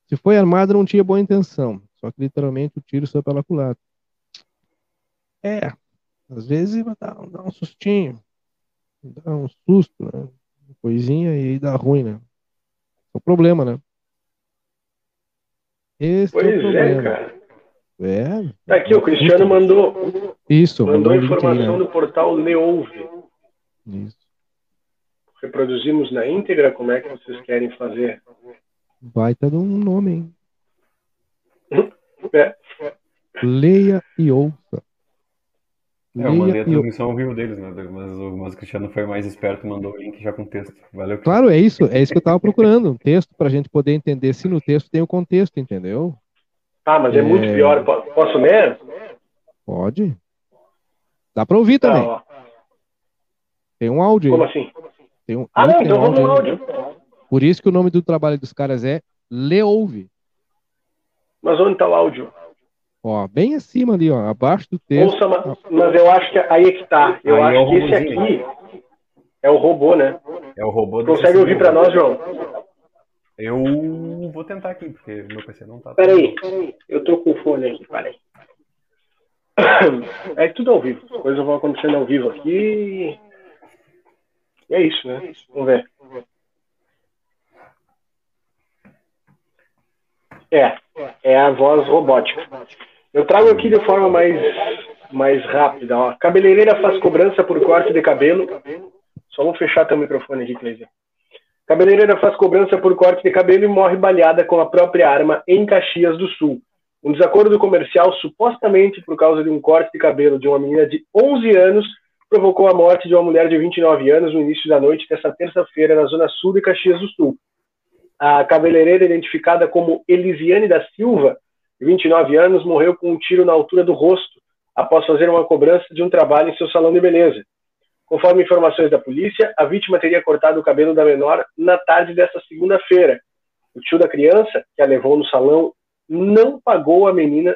Se foi armado, não tinha boa intenção. Só que literalmente o tiro saiu pela culatra. É, às vezes dá, dá um sustinho, dá um susto, né? Coisinha e dá ruim, né? É o problema, né? Esse pois é, o problema. é, cara. É. Tá aqui, o Cristiano mandou. Isso, mandou, mandou informação aí, né? do portal Leouve. Isso reproduzimos na íntegra, como é que vocês querem fazer? Vai ter um nome, hein? É. Leia e ouça. É, eu mandei a transmissão ao vivo deles, né? Mas o, mas o Cristiano foi mais esperto, mandou o link já com texto. Valeu. Claro, é isso, é isso que eu estava procurando, um texto para a gente poder entender se no texto tem o contexto, entendeu? Ah, mas é, é... muito pior. Posso ler? Pode. Dá para ouvir também. Tá, tem um áudio. Como assim? Tem um, ah, não, então vamos no áudio. Por isso que o nome do trabalho dos caras é Leouve. Mas onde está o áudio? Ó, bem acima ali, ó, abaixo do texto. Ouça, mas eu acho que aí é que tá. Eu aí acho é que esse aqui é o robô, né? É o robô. Consegue ouvir para nós, João? Eu vou tentar aqui, porque meu PC não tá. Peraí, eu tô com o fone aqui, peraí. [COUGHS] É tudo ao vivo. As coisas vão acontecendo ao vivo aqui. É isso, né? Vamos ver. É, é a voz robótica. Eu trago aqui de forma mais, mais rápida. Ó. Cabeleireira faz cobrança por corte de cabelo. Só vou fechar teu microfone aqui, Cleiser. Cabeleireira faz cobrança por corte de cabelo e morre baleada com a própria arma em Caxias do Sul. Um desacordo comercial, supostamente por causa de um corte de cabelo de uma menina de 11 anos, provocou a morte de uma mulher de 29 anos no início da noite desta terça-feira na zona sul de Caxias do Sul. A cabeleireira, identificada como Elisiane da Silva, de 29 anos, morreu com um tiro na altura do rosto após fazer uma cobrança de um trabalho em seu salão de beleza. Conforme informações da polícia, a vítima teria cortado o cabelo da menor na tarde desta segunda-feira. O tio da criança, que a levou no salão, não pagou a menina.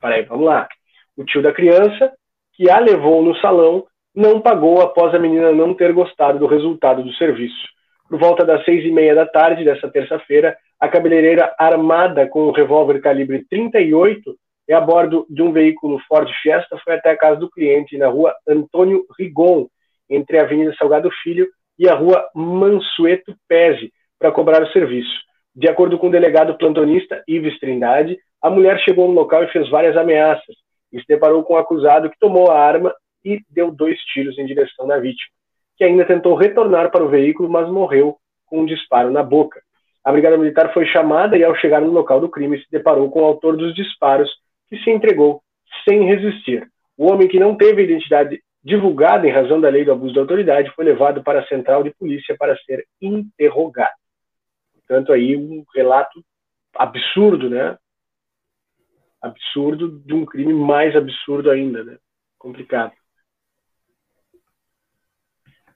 Peraí, vamos lá. O tio da criança, que a levou no salão, não pagou após a menina não ter gostado do resultado do serviço. Por volta das seis e meia da tarde dessa terça-feira, a cabeleireira armada com um revólver calibre 38 e a bordo de um veículo Ford Fiesta foi até a casa do cliente na rua Antônio Rigon, entre a Avenida Salgado Filho e a rua Mansueto Pese, para cobrar o serviço. De acordo com o delegado plantonista Ives Trindade, a mulher chegou no local e fez várias ameaças e se deparou com o acusado que tomou a arma e deu dois tiros em direção da vítima que ainda tentou retornar para o veículo, mas morreu com um disparo na boca. A Brigada Militar foi chamada e, ao chegar no local do crime, se deparou com o autor dos disparos, que se entregou sem resistir. O homem que não teve identidade divulgada em razão da lei do abuso da autoridade foi levado para a central de polícia para ser interrogado. Portanto, aí um relato absurdo, né? Absurdo de um crime mais absurdo ainda, né? Complicado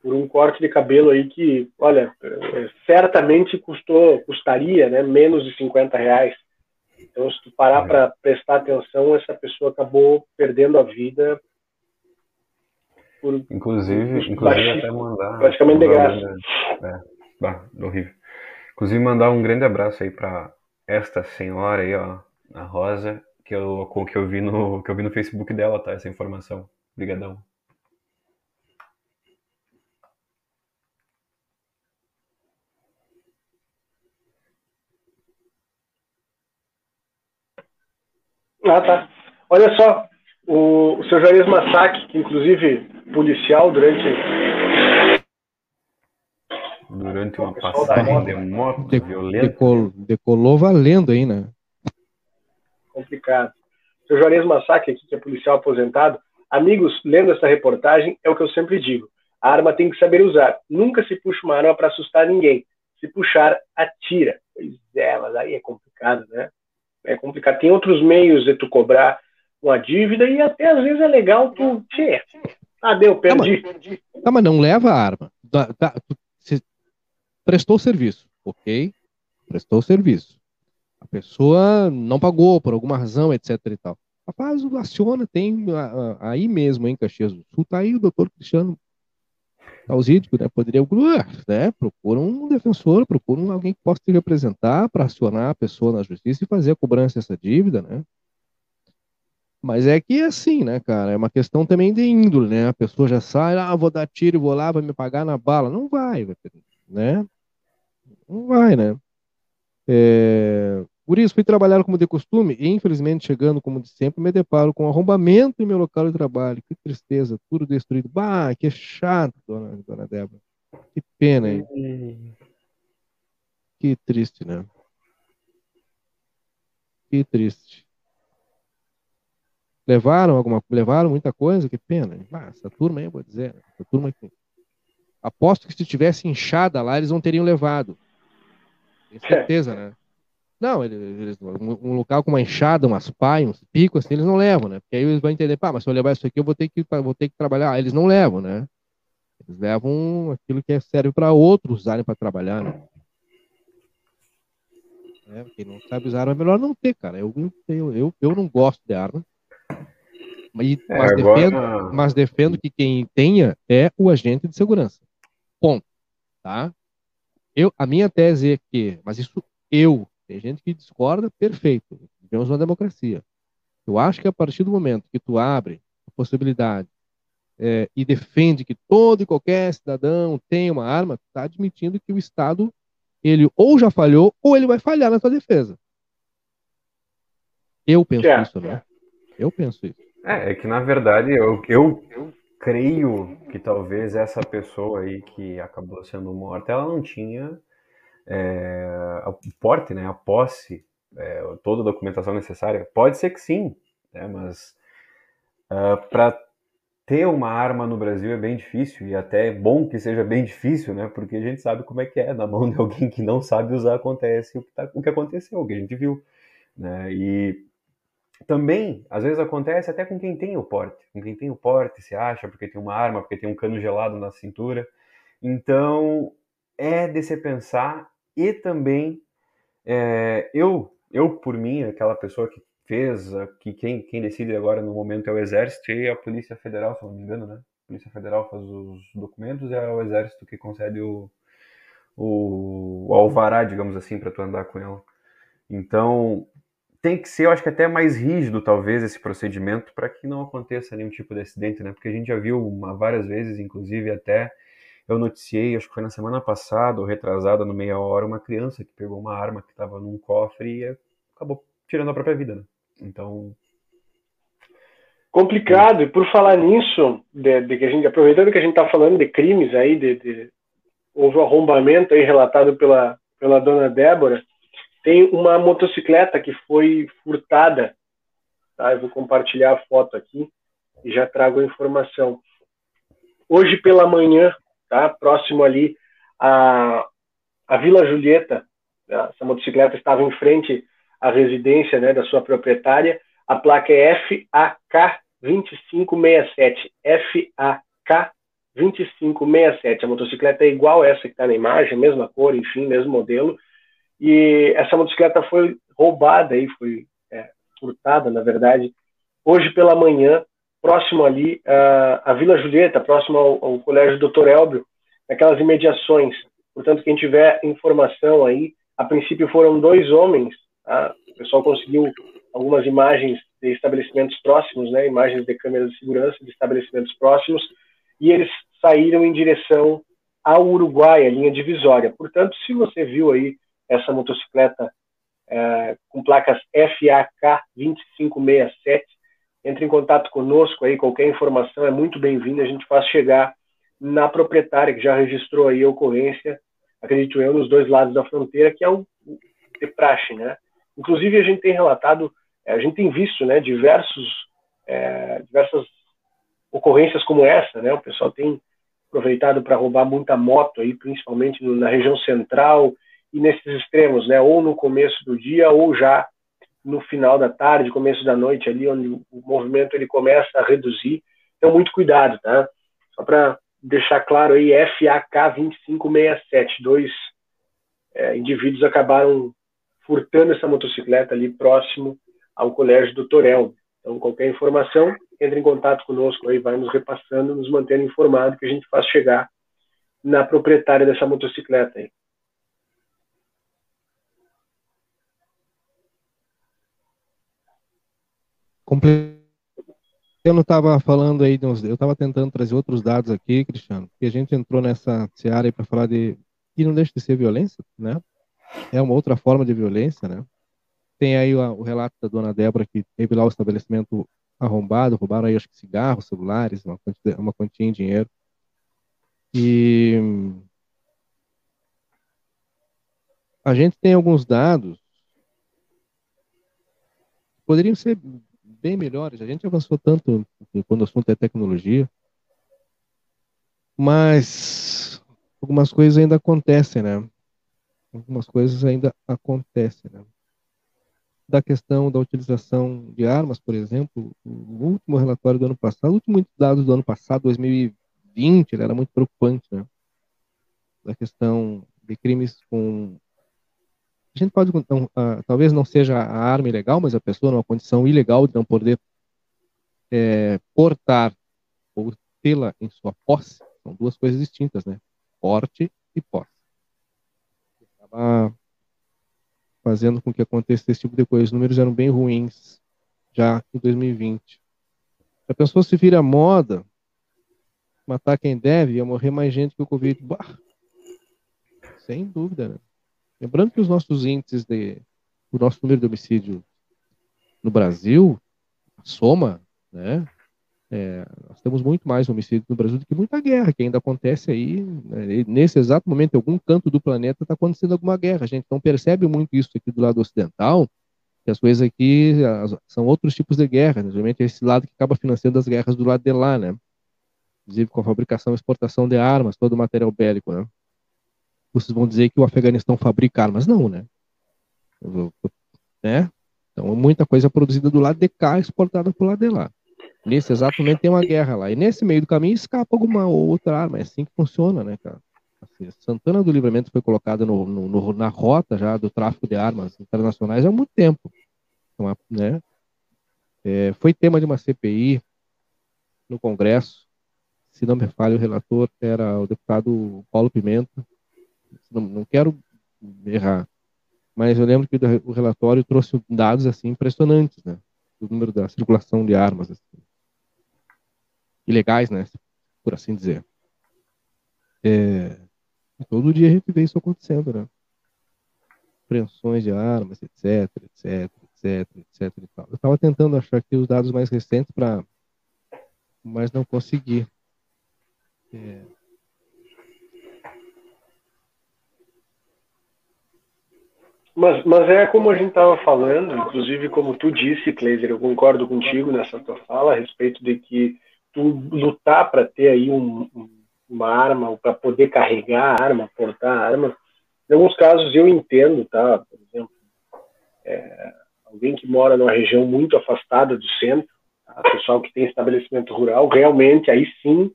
por um corte de cabelo aí que, olha, é, certamente custou, custaria, né, menos de 50 reais. Então, se tu parar para prestar atenção, essa pessoa acabou perdendo a vida. Por, inclusive, por inclusive até mandar. Praticamente de graça. É, bah, horrível. Inclusive, mandar um grande abraço aí para esta senhora aí, ó, a Rosa, que eu, que eu vi no que eu vi no Facebook dela, tá? Essa informação. Obrigadão. Ah, tá. Olha só, o, o seu Juarez Massac, que inclusive policial durante. Durante uma passagem de moto de, violenta. Decolou, decolou valendo aí, né? Complicado. Seu Juarez Massac, aqui, que é policial aposentado, amigos, lendo essa reportagem, é o que eu sempre digo. A arma tem que saber usar. Nunca se puxa uma arma para assustar ninguém. Se puxar, atira. Pois é, mas aí é complicado, né? é complicado. Tem outros meios de tu cobrar uma dívida e até às vezes é legal tu. Tchê, ah, deu, perdi. Tá, mas, tá, mas não leva a arma. Tá, tá, você prestou serviço, ok? Prestou serviço. A pessoa não pagou por alguma razão, etc e tal. Rapaz, aciona, tem aí mesmo, em Caxias do Sul, tá aí o doutor Cristiano causídico, né? Poderia, né? Procura um defensor, procura alguém que possa te representar para acionar a pessoa na justiça e fazer a cobrança dessa dívida, né? Mas é que é assim, né, cara? É uma questão também de índole, né? A pessoa já sai, ah, vou dar tiro, vou lá, vai me pagar na bala. Não vai, né? Não vai, né? É... Por isso, fui trabalhar como de costume e, infelizmente, chegando como de sempre, me deparo com arrombamento em meu local de trabalho. Que tristeza, tudo destruído. Bah, que chato, dona, dona Débora. Que pena, hein? Que triste, né? Que triste. Levaram alguma, levaram muita coisa, que pena. Ah, essa turma aí, vou dizer, essa turma aqui. Aposto que se tivesse inchada lá, eles não teriam levado. Tenho certeza, né? Não, eles, um, local com uma enxada, umas paias, uns picos, assim, eles não levam, né? Porque aí eles vão entender, pá, mas se eu levar isso aqui, eu vou ter que, vou ter que trabalhar. Eles não levam, né? Eles levam aquilo que serve para outros usarem para trabalhar, né? É, quem não sabe usar arma é melhor não ter, cara. Eu, eu, eu, eu não gosto de arma. Mas, é, mas, defendo, mas defendo que quem tenha é o agente de segurança. Ponto. Tá? Eu, a minha tese é que, mas isso eu, tem gente que discorda, perfeito. Vivemos uma democracia. Eu acho que a partir do momento que tu abre a possibilidade é, e defende que todo e qualquer cidadão tenha uma arma, está admitindo que o Estado ele ou já falhou ou ele vai falhar na sua defesa. Eu penso é, isso, né? Eu penso isso. É, é que na verdade eu, eu, eu creio que talvez essa pessoa aí que acabou sendo morta, ela não tinha é, o porte, né, a posse, é, toda a documentação necessária. Pode ser que sim, né, mas uh, ah, para ter uma arma no Brasil é bem difícil e até é bom que seja bem difícil, né? Porque a gente sabe como é que é na mão de alguém que não sabe usar acontece o que, tá, o que aconteceu, o que a gente viu, né? E também às vezes acontece até com quem tem o porte, com quem tem o porte se acha porque tem uma arma, porque tem um cano gelado na cintura. Então é de se pensar e também é, eu eu por mim aquela pessoa que fez, que quem, quem decide agora no momento é o Exército e a Polícia Federal, se não me engano, né? A Polícia Federal faz os documentos e é o Exército que concede o, o, o alvará, digamos assim, para tu andar com ela. Então, tem que ser, eu acho que até mais rígido, talvez, esse procedimento para que não aconteça nenhum tipo de acidente, né? Porque a gente já viu uma, várias vezes, inclusive até eu noticiei, acho que foi na semana passada ou retrasada, no meia hora, uma criança que pegou uma arma que estava num cofre e acabou tirando a própria vida, né? Então. Complicado, e por falar nisso, de, de, que a gente, aproveitando que a gente está falando de crimes aí, de, de, houve um arrombamento aí relatado pela, pela dona Débora, tem uma motocicleta que foi furtada, tá? Eu vou compartilhar a foto aqui e já trago a informação. Hoje pela manhã, tá? Próximo ali a, a Vila Julieta, tá? essa motocicleta estava em frente a residência né, da sua proprietária. A placa é FAK 2567. FAK 2567. A motocicleta é igual essa que está na imagem, mesma cor, enfim, mesmo modelo. E essa motocicleta foi roubada aí, foi é, furtada, na verdade, hoje pela manhã, próximo ali à, Vila Julieta, próximo ao, ao Colégio Dr. Elbio, naquelas imediações. Portanto, quem tiver informação aí, a princípio foram dois homens Tá? O pessoal conseguiu algumas imagens de estabelecimentos próximos, né, imagens de câmeras de segurança de estabelecimentos próximos, e eles saíram em direção ao Uruguai, a linha divisória. Portanto, se você viu aí essa motocicleta é, com placas FAK 2567, entre em contato conosco aí, qualquer informação é muito bem-vinda, a gente faz chegar na proprietária que já registrou aí a ocorrência, acredito eu, nos dois lados da fronteira, que é o de praxe, né? Inclusive, a gente tem relatado, eh, a gente tem visto né, diversos, é, diversas ocorrências como essa. Né? O pessoal tem aproveitado para roubar muita moto, aí, principalmente na região central e nesses extremos, né? ou no começo do dia ou já no final da tarde, começo da noite, ali onde o movimento ele começa a reduzir. Então, muito cuidado, tá? Só para deixar claro aí, FAK 2567, dois é, indivíduos acabaram furtando essa motocicleta ali próximo ao colégio do Torel. Então, qualquer informação, entre em contato conosco aí, vai nos repassando, nos mantendo informado que a gente faz chegar na proprietária dessa motocicleta aí. Eu não estava falando aí, eu estava tentando trazer outros dados aqui, Cristiano, que a gente entrou nessa seara para falar de que não deixa de ser violência, né? é uma outra forma de violência, né? Tem aí o, relato da dona Débora que teve lá o estabelecimento arrombado, roubaram aí acho que cigarros, celulares, uma quantia, uma quantia em dinheiro. E a gente tem alguns dados poderiam ser bem melhores. A gente avançou tanto quando o assunto é tecnologia, mas algumas coisas ainda acontecem, né? Algumas coisas ainda acontecem, né? Da questão da utilização de armas, por exemplo, o último relatório do ano passado, o último dados do ano passado, 2020, ele era muito preocupante, né? Da questão de crimes com a gente pode, então, uh, talvez não seja a arma ilegal, mas a pessoa numa condição ilegal de não poder é, portar ou tê-la em sua posse, são duas coisas distintas, né? Porte e posse. Acaba fazendo com que aconteça esse tipo de coisa. Os números eram bem ruins já em 2020. Se a pessoa se vira moda, matar quem deve, ia morrer mais gente que o Covid. Bah, sem dúvida, né? Lembrando que os nossos índices de. o nosso número de homicídio no Brasil, soma, né? É, nós temos muito mais homicídios no Brasil do que muita guerra que ainda acontece aí. Né? Nesse exato momento, em algum canto do planeta está acontecendo alguma guerra. A gente não percebe muito isso aqui do lado ocidental, que as coisas aqui as, são outros tipos de guerra. Né? É esse lado que acaba financiando as guerras do lado de lá, né? Inclusive com a fabricação e exportação de armas, todo o material bélico, né? Vocês vão dizer que o Afeganistão fabrica armas. Não, né? né? Então, muita coisa é produzida do lado de cá, exportada para o lado de lá. Nesse exato momento tem uma guerra lá. E nesse meio do caminho escapa alguma outra arma. É assim que funciona, né, cara? Assim, Santana do Livramento foi colocada no, no, na rota já do tráfico de armas internacionais há muito tempo. Então, né? É, foi tema de uma CPI no Congresso. Se não me falha, o relator era o deputado Paulo Pimenta, não, não quero errar, mas eu lembro que o relatório trouxe dados assim impressionantes, né? O número da circulação de armas assim. ilegais, né? Por assim dizer. É, todo dia a gente vê isso acontecendo, né? Apreensões de armas, etc, etc, etc, etc. Eu estava tentando achar aqui os dados mais recentes para, mas não consegui. É, Mas, mas é como a gente estava falando, inclusive como tu disse, Kleiser, eu concordo contigo nessa tua fala a respeito de que tu lutar para ter aí um, uma arma, para poder carregar a arma, portar a arma, em alguns casos eu entendo, tá? Por exemplo, é, alguém que mora numa região muito afastada do centro, tá? pessoal que tem estabelecimento rural, realmente aí sim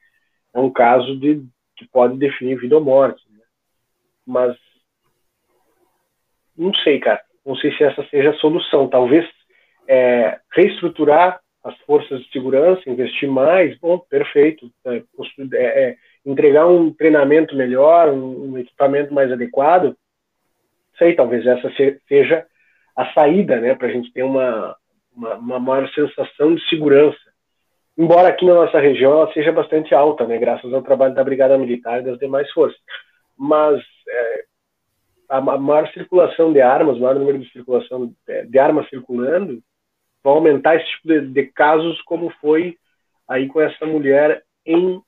é um caso de que pode definir vida ou morte. Né? Mas não sei, cara. Não sei se essa seja a solução. Talvez é, reestruturar as forças de segurança, investir mais, bom, perfeito. É, é, é entregar um treinamento melhor, um, um, equipamento mais adequado. Sei, talvez essa seja a saída, né, para a gente ter uma, uma, uma, maior sensação de segurança. Embora aqui na nossa região ela seja bastante alta, né, graças ao trabalho da Brigada Militar e das demais forças. Mas é, a maior circulação de armas, o maior número de circulação é, de armas circulando, vai aumentar esse tipo de, de, casos como foi aí com essa mulher em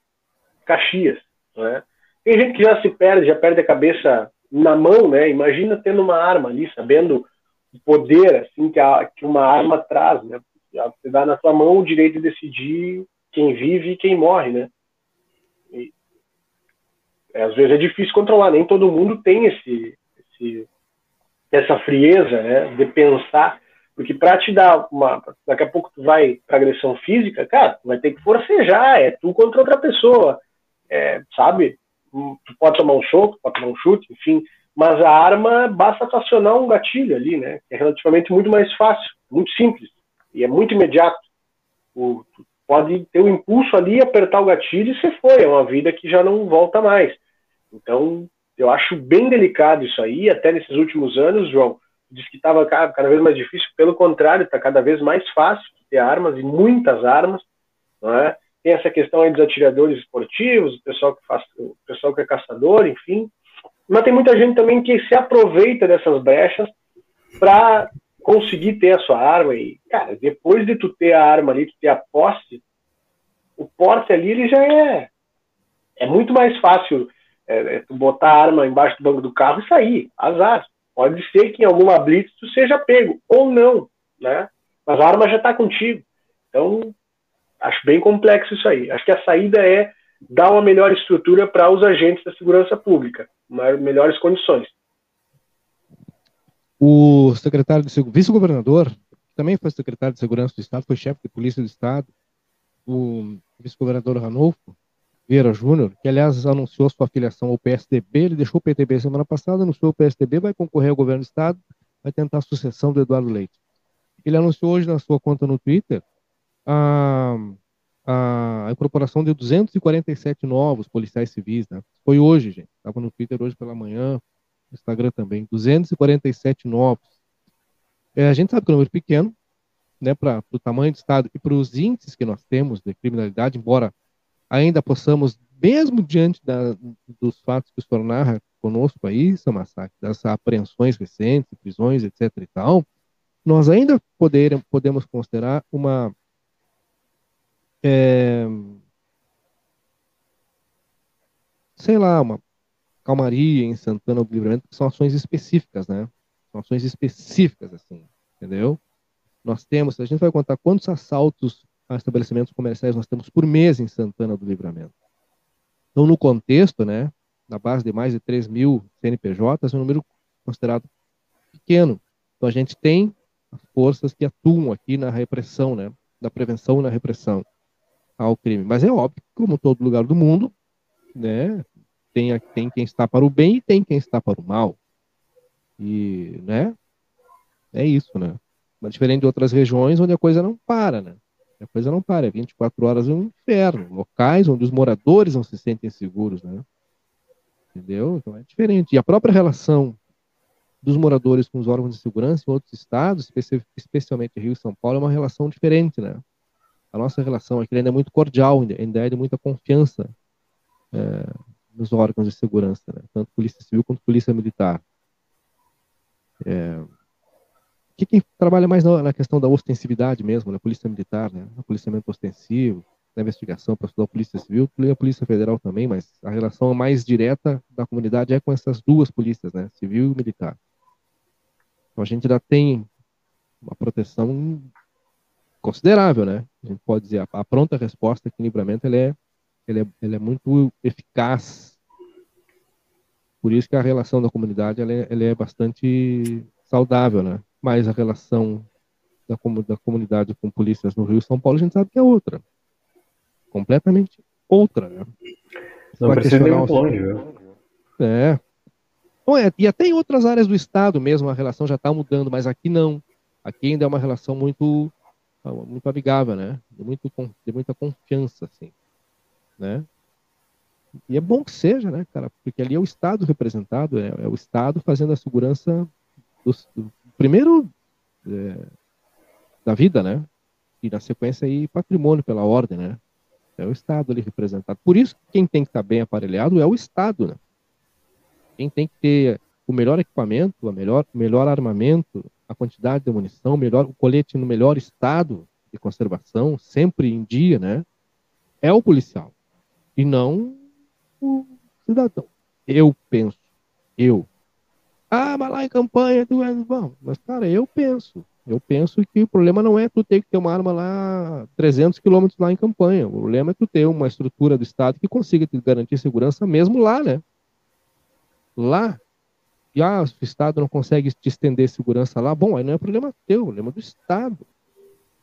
Caxias, né? Tem gente que já se perde, já perde a cabeça na mão, né? Imagina tendo uma arma ali, sabendo o poder assim que, a, que uma arma traz, né? Você dá na sua mão o direito de decidir quem vive e quem morre, né? E, às vezes é difícil controlar, nem todo mundo tem esse esse, essa frieza né, de pensar, porque para te dar uma. Daqui a pouco tu vai para agressão física, cara, vai ter que forcejar, é tu contra outra pessoa, é, sabe? Hum, tu pode tomar um soco, pode tomar um chute, enfim, mas a arma basta acionar um gatilho ali, né? É relativamente muito mais fácil, muito simples e é muito imediato. O, pode ter o um impulso ali, apertar o gatilho e você foi. É uma vida que já não volta mais. Então, eu acho bem delicado isso aí, até nesses últimos anos, João, diz que estava cada vez mais difícil, pelo contrário, está cada vez mais fácil ter armas, e muitas armas, não é? Tem essa questão aí dos atiradores esportivos, o pessoal que faz, o pessoal que é caçador, enfim. Mas tem muita gente também que se aproveita dessas brechas para conseguir ter a sua arma e, cara, depois de tu ter a arma ali, tu ter a posse, o porte ali ele já é é muito mais fácil é, é, tu botar a arma embaixo do banco do carro e sair, azar. Pode ser que em alguma blitz tu seja pego, ou não, né? mas a arma já está contigo. Então, acho bem complexo isso aí. Acho que a saída é dar uma melhor estrutura para os agentes da segurança pública, melhores condições. O secretário de vice-governador, também foi secretário de segurança do estado, foi chefe de polícia do estado, o vice-governador Ranolfo Vieira Júnior, que aliás anunciou sua filiação ao PSDB, ele deixou o PTB semana passada, anunciou o PSDB, vai concorrer ao governo do estado, vai tentar a sucessão do Eduardo Leite. Ele anunciou hoje na sua conta no Twitter a, a incorporação de 247 novos policiais civis, né? Foi hoje, gente. Estava no Twitter hoje pela manhã, no Instagram também. 247 novos. É, a gente sabe que é um número pequeno, né, para o tamanho do Estado e para os índices que nós temos de criminalidade, embora ainda possamos, mesmo diante da, dos fatos que o senhor narra conosco aí, Samasaki, das apreensões recentes, prisões, etc. e tal, nós ainda poder, podemos considerar uma é, sei lá, uma calmaria em Santana do Livramento, que são ações específicas, né? São ações específicas, assim, entendeu? Nós temos, a gente vai contar quantos assaltos a estabelecimentos comerciais nós temos por mês em Santana do Livramento. Então, no contexto, né, na base de mais de 3 mil CNPJs, é um número considerado pequeno. Então, a gente tem as forças que atuam aqui na repressão, né, da prevenção e na repressão ao crime. Mas é óbvio que, como todo lugar do mundo, né, tem, tem quem está para o bem e tem quem está para o mal. E, né, é isso, né. Mas diferente de outras regiões onde a coisa não para, né. A coisa não para, é 24 horas é um inferno. Locais onde os moradores não se sentem seguros, né? Entendeu? Então é diferente. E a própria relação dos moradores com os órgãos de segurança em outros estados, especialmente Rio e São Paulo, é uma relação diferente, né? A nossa relação aqui ainda é muito cordial, ainda é de muita confiança é, nos órgãos de segurança, né? tanto Polícia Civil quanto Polícia Militar. É, que quem trabalha mais na, questão da ostensividade mesmo, na polícia militar, né, no policiamento ostensivo, na investigação para estudar a polícia civil, a polícia federal também, mas a relação mais direta da comunidade é com essas duas polícias, né, civil e militar. Então a gente já tem uma proteção considerável, né? A gente pode dizer a, a pronta resposta aqui em livramento ela é, ela é, ela é muito eficaz. Por isso que a relação da comunidade ela é, ela é bastante saudável, né? Mas a relação da, da comunidade com polícias no Rio e São Paulo, a gente sabe que é outra. Completamente outra, né? Não precisa ir muito longe, viu? É. Bom, é. E até em outras áreas do Estado mesmo a relação já está mudando, mas aqui não. Aqui ainda é uma relação muito muito amigável, né? De, muito, de muita confiança, assim, né? E é bom que seja, né, cara? Porque ali é o Estado representado, é, é o Estado fazendo a segurança do, primeiro é, da vida, né? E na sequência aí patrimônio pela ordem, né? É o Estado ali representado. Por isso, quem tem que estar bem aparelhado é o Estado, né? Quem tem que ter o melhor equipamento, a melhor, o melhor armamento, a quantidade de munição, o, melhor, o colete no melhor estado de conservação, sempre em dia, né? É o policial. E não o cidadão. Eu penso, eu, ah, mas lá em campanha tu é bom. Mas, cara, eu penso. Eu penso que o problema não é tu ter que ter uma arma lá 300 quilômetros lá em campanha. O problema é tu ter uma estrutura do Estado que consiga te garantir segurança mesmo lá, né? Lá. E ah, o Estado não consegue te estender segurança lá. Bom, aí não é problema teu, é problema do Estado.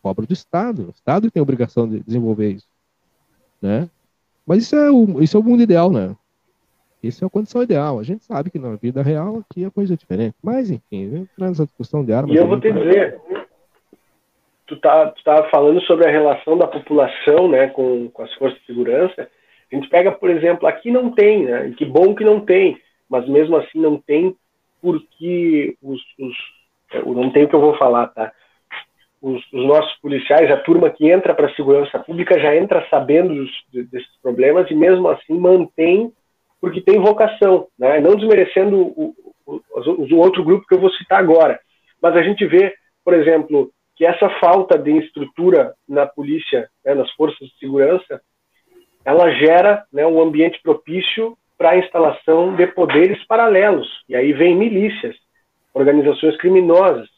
Cobra do Estado. O Estado tem a obrigação de desenvolver isso. Né? Mas isso é o, isso é o mundo ideal, né? Isso é a condição ideal. A gente sabe que na vida real aqui é coisa diferente. Mas, enfim, traz a discussão de armas. E eu vou te dizer, tu tá, tu tá falando sobre a relação da população né, com, com as forças de segurança. A gente pega, por exemplo, aqui não tem, né? E que bom que não tem, mas mesmo assim não tem porque os, os não tem o que eu vou falar, tá? Os, os nossos policiais, a turma que entra para a segurança pública já entra sabendo dos, desses problemas e mesmo assim mantém porque tem vocação, né? não desmerecendo o, o, o, outro grupo que eu vou citar agora. Mas a gente vê, por exemplo, que essa falta de estrutura na polícia, né, nas forças de segurança, ela gera né, um ambiente propício para a instalação de poderes paralelos. E aí vem milícias, organizações criminosas.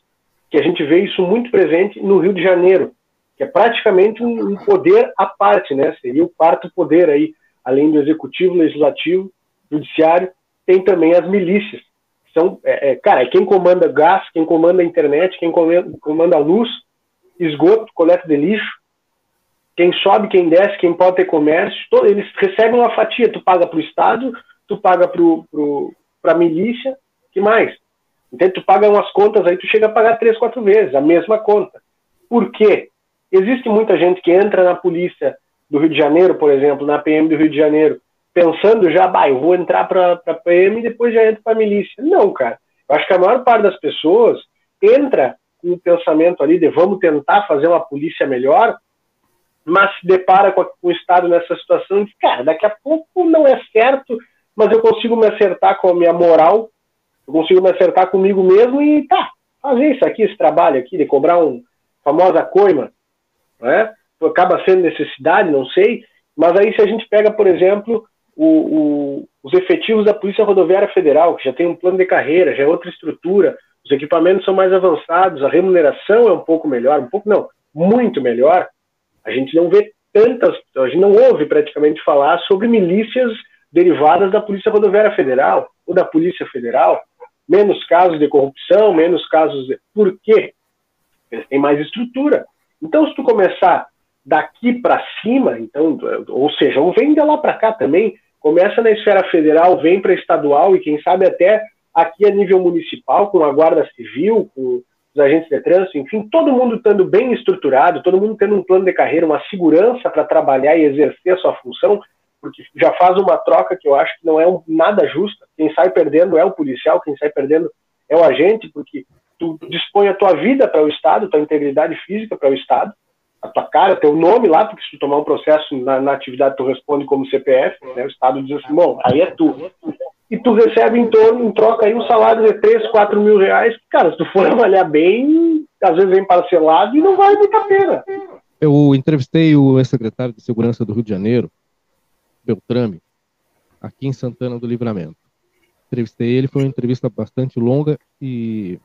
que a gente vê isso muito presente no Rio de Janeiro, que é praticamente um, poder à parte, né? Seria o quarto poder aí, além do executivo, legislativo, judiciário, tem também as milícias. São, é, é, cara, é quem comanda gás, quem comanda internet, quem comanda, luz, esgoto, coleta de lixo, quem sobe, quem desce, quem pode ter comércio, todo, eles recebem uma fatia. Tu paga para o Estado, tu paga para a milícia, que mais? Então tu paga umas contas aí, tu chega a pagar três, quatro vezes a mesma conta. Por quê? Existe muita gente que entra na polícia do Rio de Janeiro, por exemplo, na PM do Rio de Janeiro, pensando já, bah, eu vou entrar para PM e depois já entro para a milícia. Não, cara. Eu acho que a maior parte das pessoas entra com o pensamento ali de vamos tentar fazer uma polícia melhor, mas se depara com, o Estado nessa situação e diz, cara, daqui a pouco não é certo, mas eu consigo me acertar com a minha moral, eu consigo me acertar comigo mesmo e tá, fazer isso aqui, esse trabalho aqui, de cobrar um famosa coima, né? acaba sendo necessidade, não sei, mas aí se a gente pega, por exemplo, o, o, os efetivos da Polícia Rodoviária Federal, que já tem um plano de carreira, já é outra estrutura, os equipamentos são mais avançados, a remuneração é um pouco melhor, um pouco não, muito melhor. A gente não vê tantas, a gente não ouve praticamente falar sobre milícias derivadas da Polícia Rodoviária Federal ou da Polícia Federal. Menos casos de corrupção, menos casos de. Por quê? Eles têm mais estrutura. Então, se tu começar daqui para cima, então, ou seja, ou vem de lá para cá também, começa na esfera federal, vem para estadual e quem sabe até aqui a nível municipal, com a Guarda Civil, com os agentes de trânsito, enfim, todo mundo estando bem estruturado, todo mundo tendo um plano de carreira, uma segurança para trabalhar e exercer a sua função, porque já faz uma troca que eu acho que não é um, nada justa. Quem sai perdendo é o policial, quem sai perdendo é o agente, porque tu dispõe a tua vida para o Estado, tua integridade física para o Estado, a tua cara, teu nome lá, porque se tu tomar um processo na, na atividade, tu responde como CPF, né? o Estado diz assim, bom, aí é tu. E tu recebe em torno, em troca aí um salário de 3, 4 mil reais, cara, se tu for [LAUGHS] avaliar bem, às vezes vem parcelado e não vale muita pena. Eu entrevistei o ex-secretário de Segurança do Rio de Janeiro, Beltrame, aqui em Santana do Livramento. Entrevistei ele, foi uma entrevista bastante longa e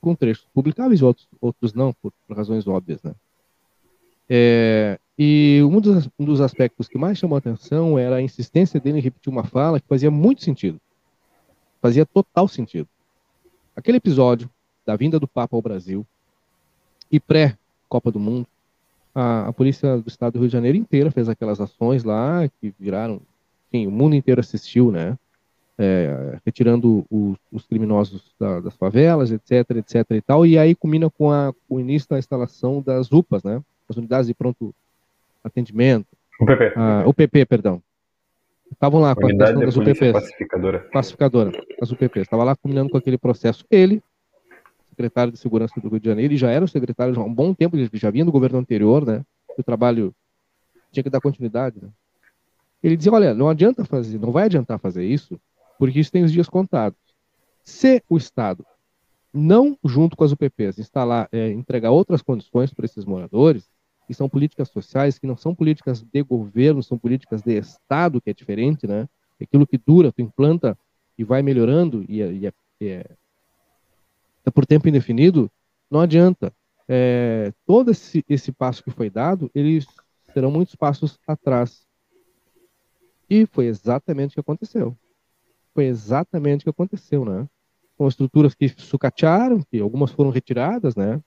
com trechos publicáveis outros, outros não, por, por razões óbvias, né? É, e um dos, um dos aspectos que mais chamou a atenção era a insistência dele em repetir uma fala que fazia muito sentido. Fazia total sentido. Aquele episódio da vinda do Papa ao Brasil e pré-Copa do Mundo, a, a, polícia do estado do Rio de Janeiro inteira fez aquelas ações lá que viraram, enfim, o mundo inteiro assistiu, né? É, retirando os, os criminosos da, das favelas, etc, etc e tal, e aí culmina com, a, com o início da instalação das UPAs, né? As unidades de pronto atendimento. O PP. Ah, o PP, perdão. Estavam lá com a questão das UPPs. Pacificadora. Pacificadora, as UPPs. Estava lá combinando com aquele processo. Ele, secretário de Segurança do Rio de Janeiro, ele já era o secretário há um bom tempo, ele já vinha do governo anterior, né? O trabalho tinha que dar continuidade, né? Ele dizia, olha, não adianta fazer, não vai adiantar fazer isso, porque isso tem os dias contados. Se o Estado não, junto com as UPPs, instalar, é, entregar outras condições para esses moradores, que são políticas sociais, que não são políticas de governo, são políticas de Estado, que é diferente, né? Aquilo que dura, tu implanta e vai melhorando e, é, e é, é, é por tempo indefinido, não adianta. É, todo esse, esse passo que foi dado, eles serão muitos passos atrás. E foi exatamente o que aconteceu. Foi exatamente o que aconteceu, né? Com estruturas que sucatearam, que algumas foram retiradas, né?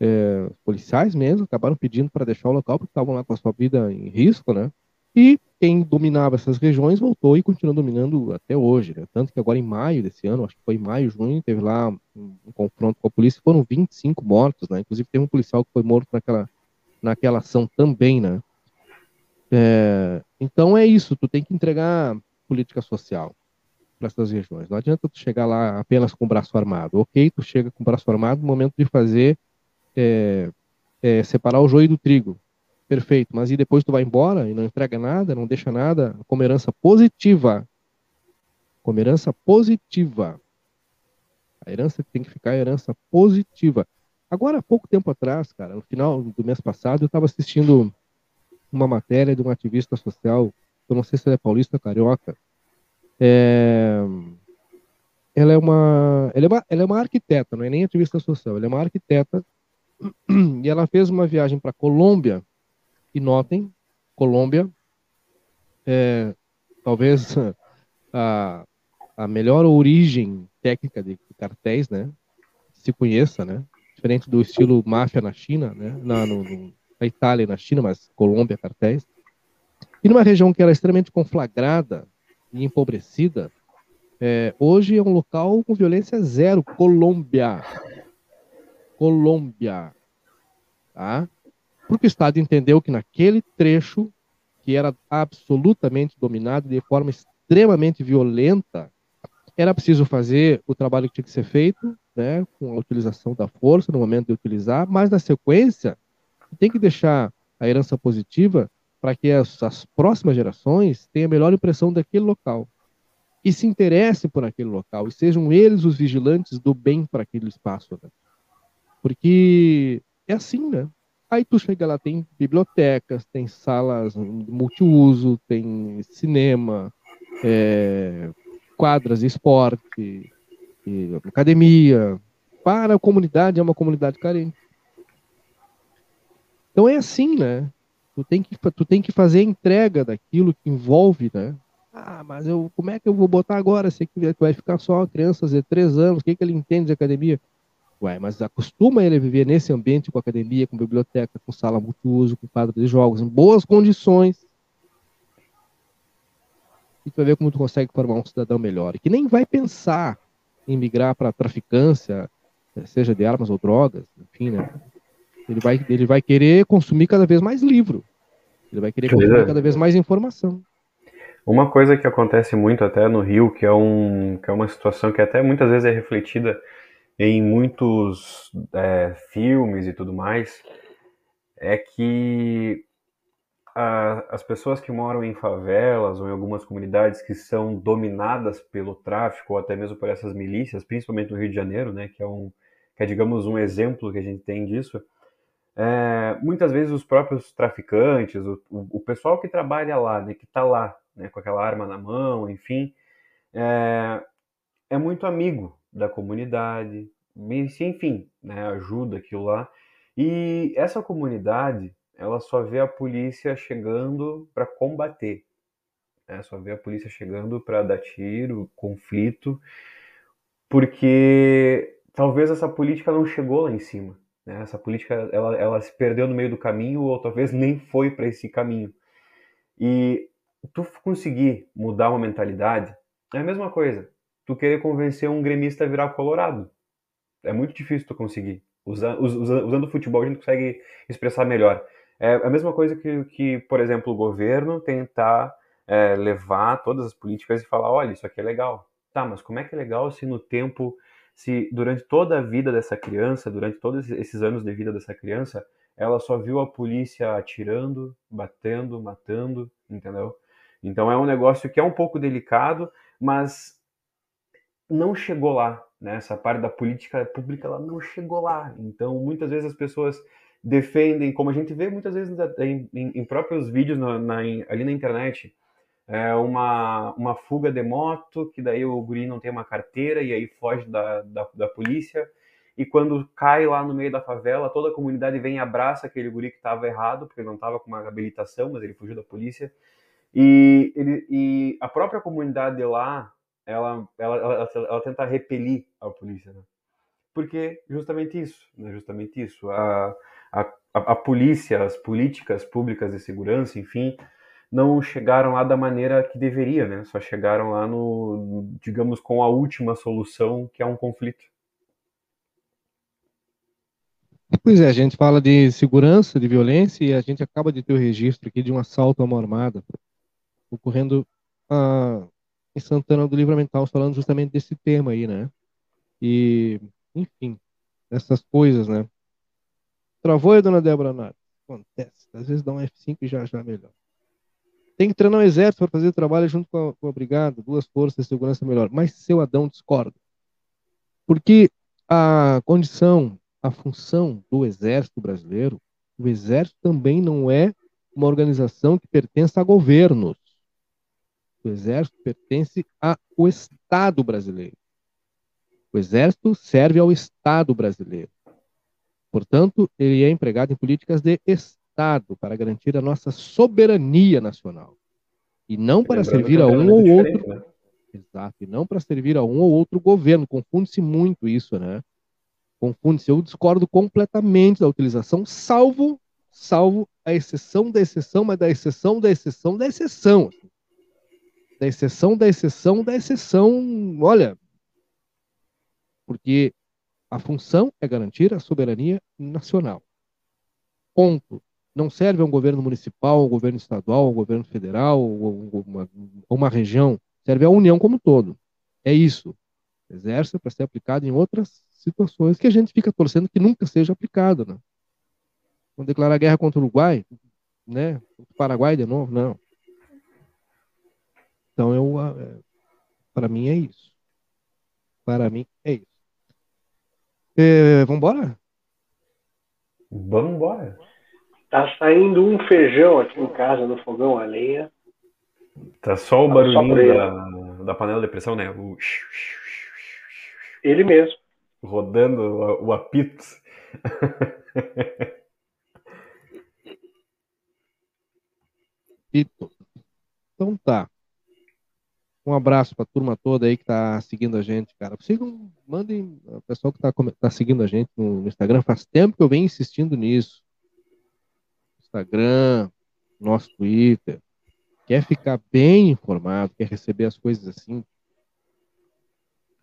É, policiais mesmo acabaram pedindo para deixar o local porque estavam lá com a sua vida em risco, né? E quem dominava essas regiões voltou e continua dominando até hoje. Né? Tanto que agora em maio desse ano, acho que foi em maio, junho, teve lá um, um confronto com a polícia, foram 25 mortos, né? Inclusive teve um policial que foi morto naquela, naquela ação também, né? É, então é isso, tu tem que entregar política social para essas regiões. Não adianta tu chegar lá apenas com o braço armado. Ok, tu chega com o braço armado no momento de fazer é, é, separar o joio do trigo perfeito, mas e depois tu vai embora e não entrega nada, não deixa nada, como herança positiva. Como herança positiva. A herança tem que ficar herança positiva. Agora, há pouco tempo atrás, cara, no final do mês passado, eu estava assistindo uma matéria de um ativista social, eu não sei se ele é paulista ou carioca, é, ela é uma, ela é uma, ela é uma arquiteta, não é nem ativista social, ela é uma arquiteta e ela fez uma viagem para Colômbia e notem, Colômbia é talvez [LAUGHS] a, a melhor origem técnica de cartéis, né? Se conheça, né? Diferente do estilo máfia na China, né? Na, no, no, na Itália e na China, mas Colômbia, cartéis. E numa região que era extremamente conflagrada e empobrecida, é, hoje é um local com violência zero. Colômbia. Colômbia. Tá? Porque o Estado entendeu que naquele trecho, que era absolutamente dominado de forma extremamente violenta, era preciso fazer o trabalho que tinha que ser feito, né, com a utilização da força no momento de utilizar, mas na sequência, tem que deixar a herança positiva para que as, as, próximas gerações tenham a melhor impressão daquele local e se interessem por aquele local e sejam eles os vigilantes do bem para aquele espaço. Né? Porque é assim, né? Aí tu chega lá, tem bibliotecas, tem salas multiuso, tem cinema, é, quadras de esporte, academia. Para a comunidade, é uma comunidade carente. Então é assim, né? Tu tem que, tu tem que fazer a entrega daquilo que envolve, né? Ah, mas eu, como é que eu vou botar agora? Se vai ficar só crianças de três anos, o que, que ele entende de academia? Ué, mas acostuma ele a viver nesse ambiente com academia, com biblioteca, com sala multiuso, com quadro de jogos, em boas condições. E tu vai ver como tu consegue formar um cidadão melhor. E que nem vai pensar em migrar para traficância, seja de armas ou drogas, enfim, né? Ele vai, ele vai querer consumir cada vez mais livro. Ele vai querer consumir cada vez mais informação. Uma coisa que acontece muito até no Rio, que é, um, que é uma situação que até muitas vezes é refletida em muitos é, filmes e tudo mais, é que a, as pessoas que moram em favelas ou em algumas comunidades que são dominadas pelo tráfico ou até mesmo por essas milícias, principalmente no Rio de Janeiro, né, que é um que é digamos um exemplo que a gente tem disso, é, muitas vezes os próprios traficantes, o, o, o pessoal que trabalha lá, né, que está lá, né, com aquela arma na mão, enfim, é, é muito amigo da comunidade, enfim, né, ajuda aquilo lá. E essa comunidade, ela só vê a polícia chegando para combater, né, só vê a polícia chegando para dar tiro, conflito, porque talvez essa política não chegou lá em cima. Né? Essa política ela, ela se perdeu no meio do caminho ou talvez nem foi para esse caminho. E tu conseguir mudar uma mentalidade é a mesma coisa. Tu querer convencer um gremista a virar colorado. É muito difícil tu conseguir. Usando, usando o futebol a gente consegue expressar melhor. É a mesma coisa que, que por exemplo, o governo tentar é, levar todas as políticas e falar, olha, isso aqui é legal. Tá, mas como é que é legal se no tempo se durante toda a vida dessa criança, durante todos esses anos de vida dessa criança, ela só viu a polícia atirando, batendo, matando, entendeu? Então é um negócio que é um pouco delicado, mas não chegou lá, né? Essa parte da política pública ela não chegou lá. Então muitas vezes as pessoas defendem, como a gente vê muitas vezes em, em, em próprios vídeos na, na, ali na internet, é uma, uma fuga de moto, que daí o guri não tem uma carteira e aí foge da, da, da, polícia. E quando cai lá no meio da favela, toda a comunidade vem e abraça aquele guri que estava errado, porque ele não estava com uma habilitação, mas ele fugiu da polícia. E, ele, e a própria comunidade lá, ela, ela, ela, ela tenta repelir a polícia. Né? Porque justamente isso, né? justamente isso. A, a, a polícia, as políticas públicas de segurança, enfim, não chegaram lá da maneira que deveria, né? Só chegaram lá no, digamos, com a última solução, que é um conflito. Pois é, a gente fala de segurança, de violência, e a gente acaba de ter o registro aqui de um assalto a uma armada ocorrendo ah, em Santana do Livramento, falando justamente desse tema aí, né? E, enfim, essas coisas, né? Travou aí, dona Débora Nath? Acontece. Às vezes dá um F5 e já já melhor. Tem que treinar o exército para fazer trabalho junto com a, com a brigada, duas forças de segurança melhor. Mas seu Adão discorda. Porque a condição, a função do exército brasileiro, o exército também não é uma organização que pertence a governos. O exército pertence ao Estado brasileiro. O Exército serve ao Estado brasileiro. Portanto, ele é empregado em políticas de Estado para garantir a nossa soberania nacional. E não para servir a um ou outro. Né? Exato, e não para servir a um ou outro governo. Confunde-se muito isso, né? Confunde-se. Eu discordo completamente da utilização, salvo, salvo a exceção da exceção, mas da exceção da exceção da exceção. Da exceção da exceção da exceção. Olha, porque a função é garantir a soberania nacional. Ponto. Não serve a um governo municipal, um governo estadual, um governo federal, ou uma, uma região. Serve à União como um todo. É isso. Exército para ser aplicado em outras situações que a gente fica torcendo que nunca seja aplicado. Né? Declarar guerra contra o Uruguai, né? o Paraguai de novo, não. Então, eu, é, para mim é isso. Para mim é isso. É, vambora? Vamos embora. Tá saindo um feijão aqui em casa no fogão a lenha. Tá só o tá barulhinho da, da panela de pressão, né? O... Ele mesmo. Rodando o, o apito. Então tá. Um abraço para a turma toda aí que está seguindo a gente, cara. Sigam, mandem o pessoal que está tá seguindo a gente no, no, Instagram. Faz tempo que eu venho insistindo nisso. Instagram, nosso Twitter. Quer ficar bem informado, quer receber as coisas assim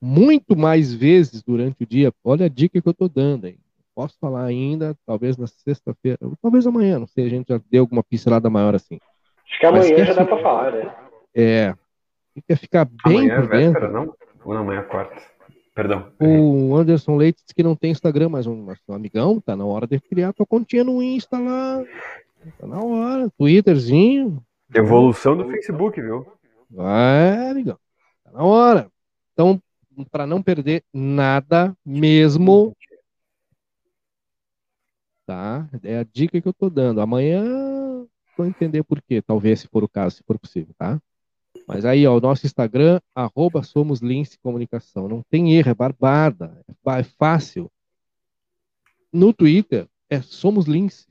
muito mais vezes durante o dia. Olha a dica que eu estou dando aí. Posso falar ainda, talvez na sexta-feira, talvez amanhã, não sei, a gente já deu alguma pincelada maior assim. Acho que amanhã já dá para falar, né? É, quer ficar bem amanhã por é véspera, não? Ou não, amanhã é quarta. Perdão. O Anderson Leite disse que não tem Instagram, mas um, um amigão, tá na hora de criar tua continha no Insta lá. Tá na hora. Twitterzinho. Evolução do Facebook, viu? Vai, amigão. Tá na hora. Então, para não perder nada mesmo, tá? É a dica que eu tô dando. Amanhã vou entender por quê, talvez, se for o caso, se for possível, tá? Mas aí, ó, o nosso Instagram, arroba Somos Lince Comunicação. Não tem erro, é barbada, é fácil. No Twitter, é Somos Lince.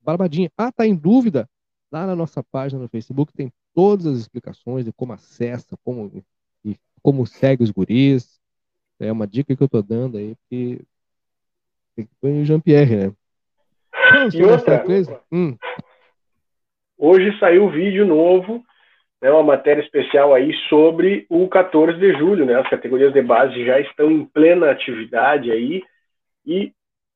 Barbadinha. Ah, tá em dúvida? Lá na nossa página no Facebook tem todas as explicações de como acessa, como, e como segue os guris. É uma dica que eu tô dando aí, porque tem que o Jean-Pierre, né? e outra coisa? Hum. Hoje saiu vídeo novo né, uma matéria especial aí sobre o 14 de julho, né? As categorias de base já estão em plena atividade aí e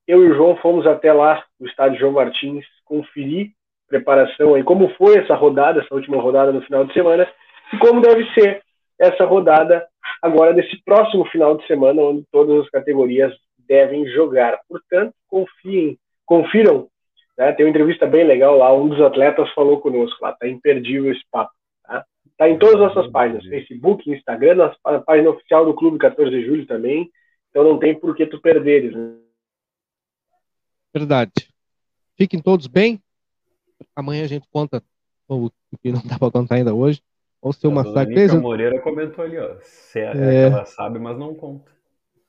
eu e o João fomos até lá no estádio João Martins conferir preparação aí como foi essa rodada, essa última rodada no final de semana e como deve ser essa rodada agora desse próximo final de semana onde todas as categorias devem jogar. Portanto, confiem, confiram. Né? Tem uma entrevista bem legal lá, um dos atletas falou conosco lá, tá imperdível esse papo. Está em todas as nossas páginas, Facebook, Instagram, na página oficial do Clube 14 de Julho também. Então não tem por que tu perderes. Né? Verdade. Fiquem todos bem. Amanhã a gente conta o que não dá para contar ainda hoje. Ou se uma massacre. A Moreira comentou ali, ó. Se é, é... ela sabe, mas não conta.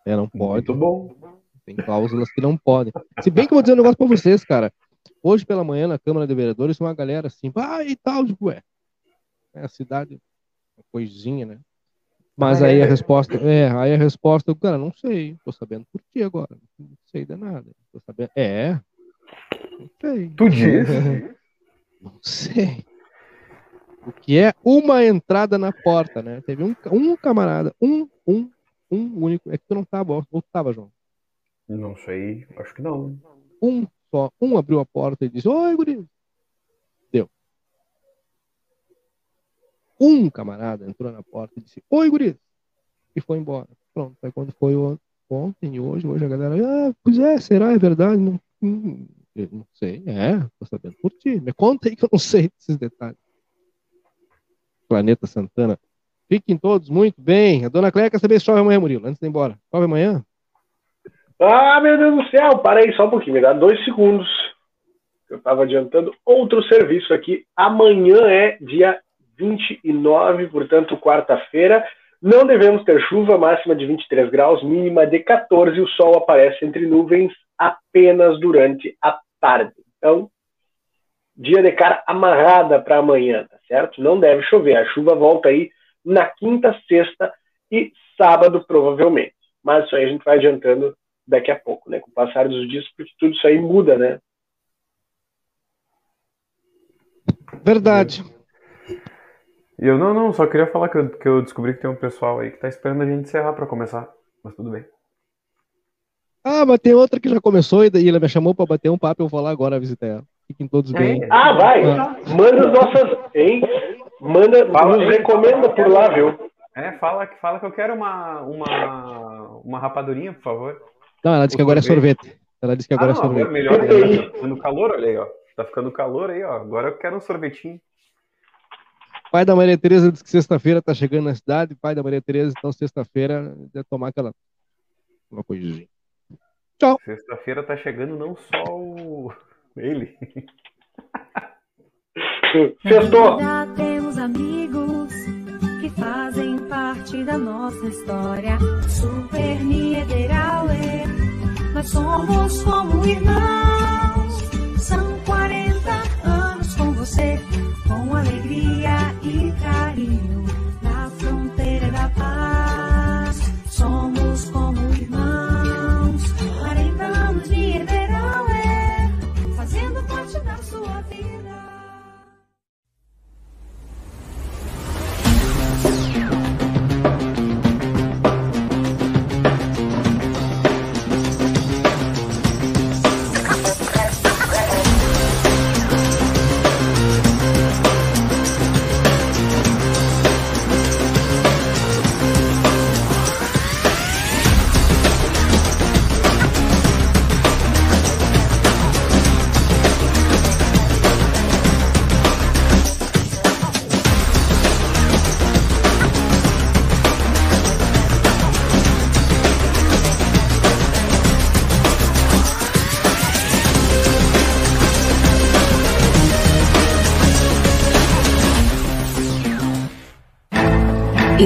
É, não pode. Muito bom. Tem cláusulas que não podem. Se bem que eu vou dizer um negócio para vocês, cara. Hoje pela manhã na Câmara de Vereadores, uma galera assim, ah, e tal, tipo, é, é a cidade, uma coisinha, né? Mas aí é. a resposta, é, aí a resposta, cara, não sei, tô sabendo por que agora, não sei de nada, tô sabendo, é, não sei. Tu diz? [LAUGHS] não sei. O que é uma entrada na porta, né? Teve um, um camarada, um, um, um único, é que tu não tava, ou tu tava, João? Não sei, acho que não. Um só, um abriu a porta e disse, oi, guri, Um camarada entrou na porta e disse: Oi, guri! E foi embora. Pronto. Aí quando foi ontem e hoje, hoje a galera, ah, pois é, será? É verdade? Não, hum, não sei. É, tô sabendo por ti. Me conta aí que eu não sei esses detalhes. Planeta Santana. Fiquem todos muito bem. A dona Cléia quer saber se chove amanhã, Murilo, antes de ir embora. Chove amanhã? Ah, meu Deus do céu, para aí só um pouquinho, me dá dois segundos. Eu estava adiantando outro serviço aqui. Amanhã é dia 29, portanto, quarta-feira. Não devemos ter chuva, máxima de 23 graus, mínima de 14. O sol aparece entre nuvens apenas durante a tarde. Então, dia de cara amarrada para amanhã, tá certo? Não deve chover. A chuva volta aí na quinta, sexta e sábado, provavelmente. Mas isso aí a gente vai adiantando daqui a pouco, né? Com o passar dos dias, porque tudo isso aí muda, né? Verdade. E eu não, não, só queria falar que eu, que eu descobri que tem um pessoal aí que tá esperando a gente encerrar para começar. Mas tudo bem. Ah, mas tem outra que já começou e ela me chamou para bater um papo. Eu vou lá agora visitar ela. Fiquem todos bem. Ah, vai! Manda as nossas. Hein? Manda, Fala nos recomenda por lá, viu? É, fala, que- fala que eu quero uma, uma, uma rapadurinha, por favor. Não, ela disse que O agora é sorvete. sorvete. Ela disse que agora ah, não, é sorvete. agora melhor Sorvete. ainda. Tá ficando calor, olha aí, ó. Tá ficando calor aí, ó. Agora eu quero um sorvetinho. Pai da Maria Tereza disse que sexta-feira tá chegando na cidade. Pai da Maria Tereza, então sexta-feira deve tomar aquela uma coisinha. Sexta-feira tá chegando não só o... [LAUGHS] ele. Sextou! Já temos amigos que fazem parte da nossa história. Super Niederauer, nós somos como irmãos. São 40 anos com você, com alegria e carinho, na fronteira da paz.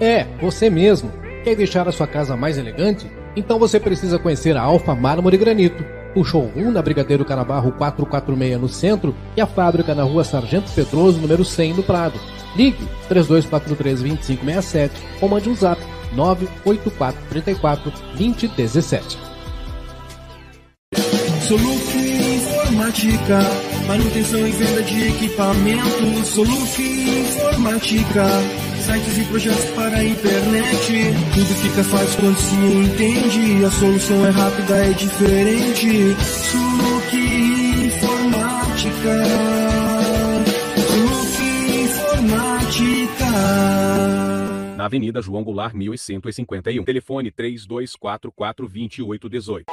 É, você mesmo. Quer deixar a sua casa mais elegante? Então você precisa conhecer a Alfa Mármore Granito. O showroom na Brigadeiro Canabarro 446 no centro e a fábrica na rua Sargento Pedroso, número 100 no Prado. Ligue 3243-2567 ou mande um zap 98434 2017. Soluc Informática, manutenção e venda de equipamentos. Soluc Informática, sites e projetos para a internet. Tudo fica fácil quando se entende. A solução é rápida, é diferente. Soluc Informática. Soluc Informática. Na Avenida João Goulart, 1151. Telefone 3244 2818.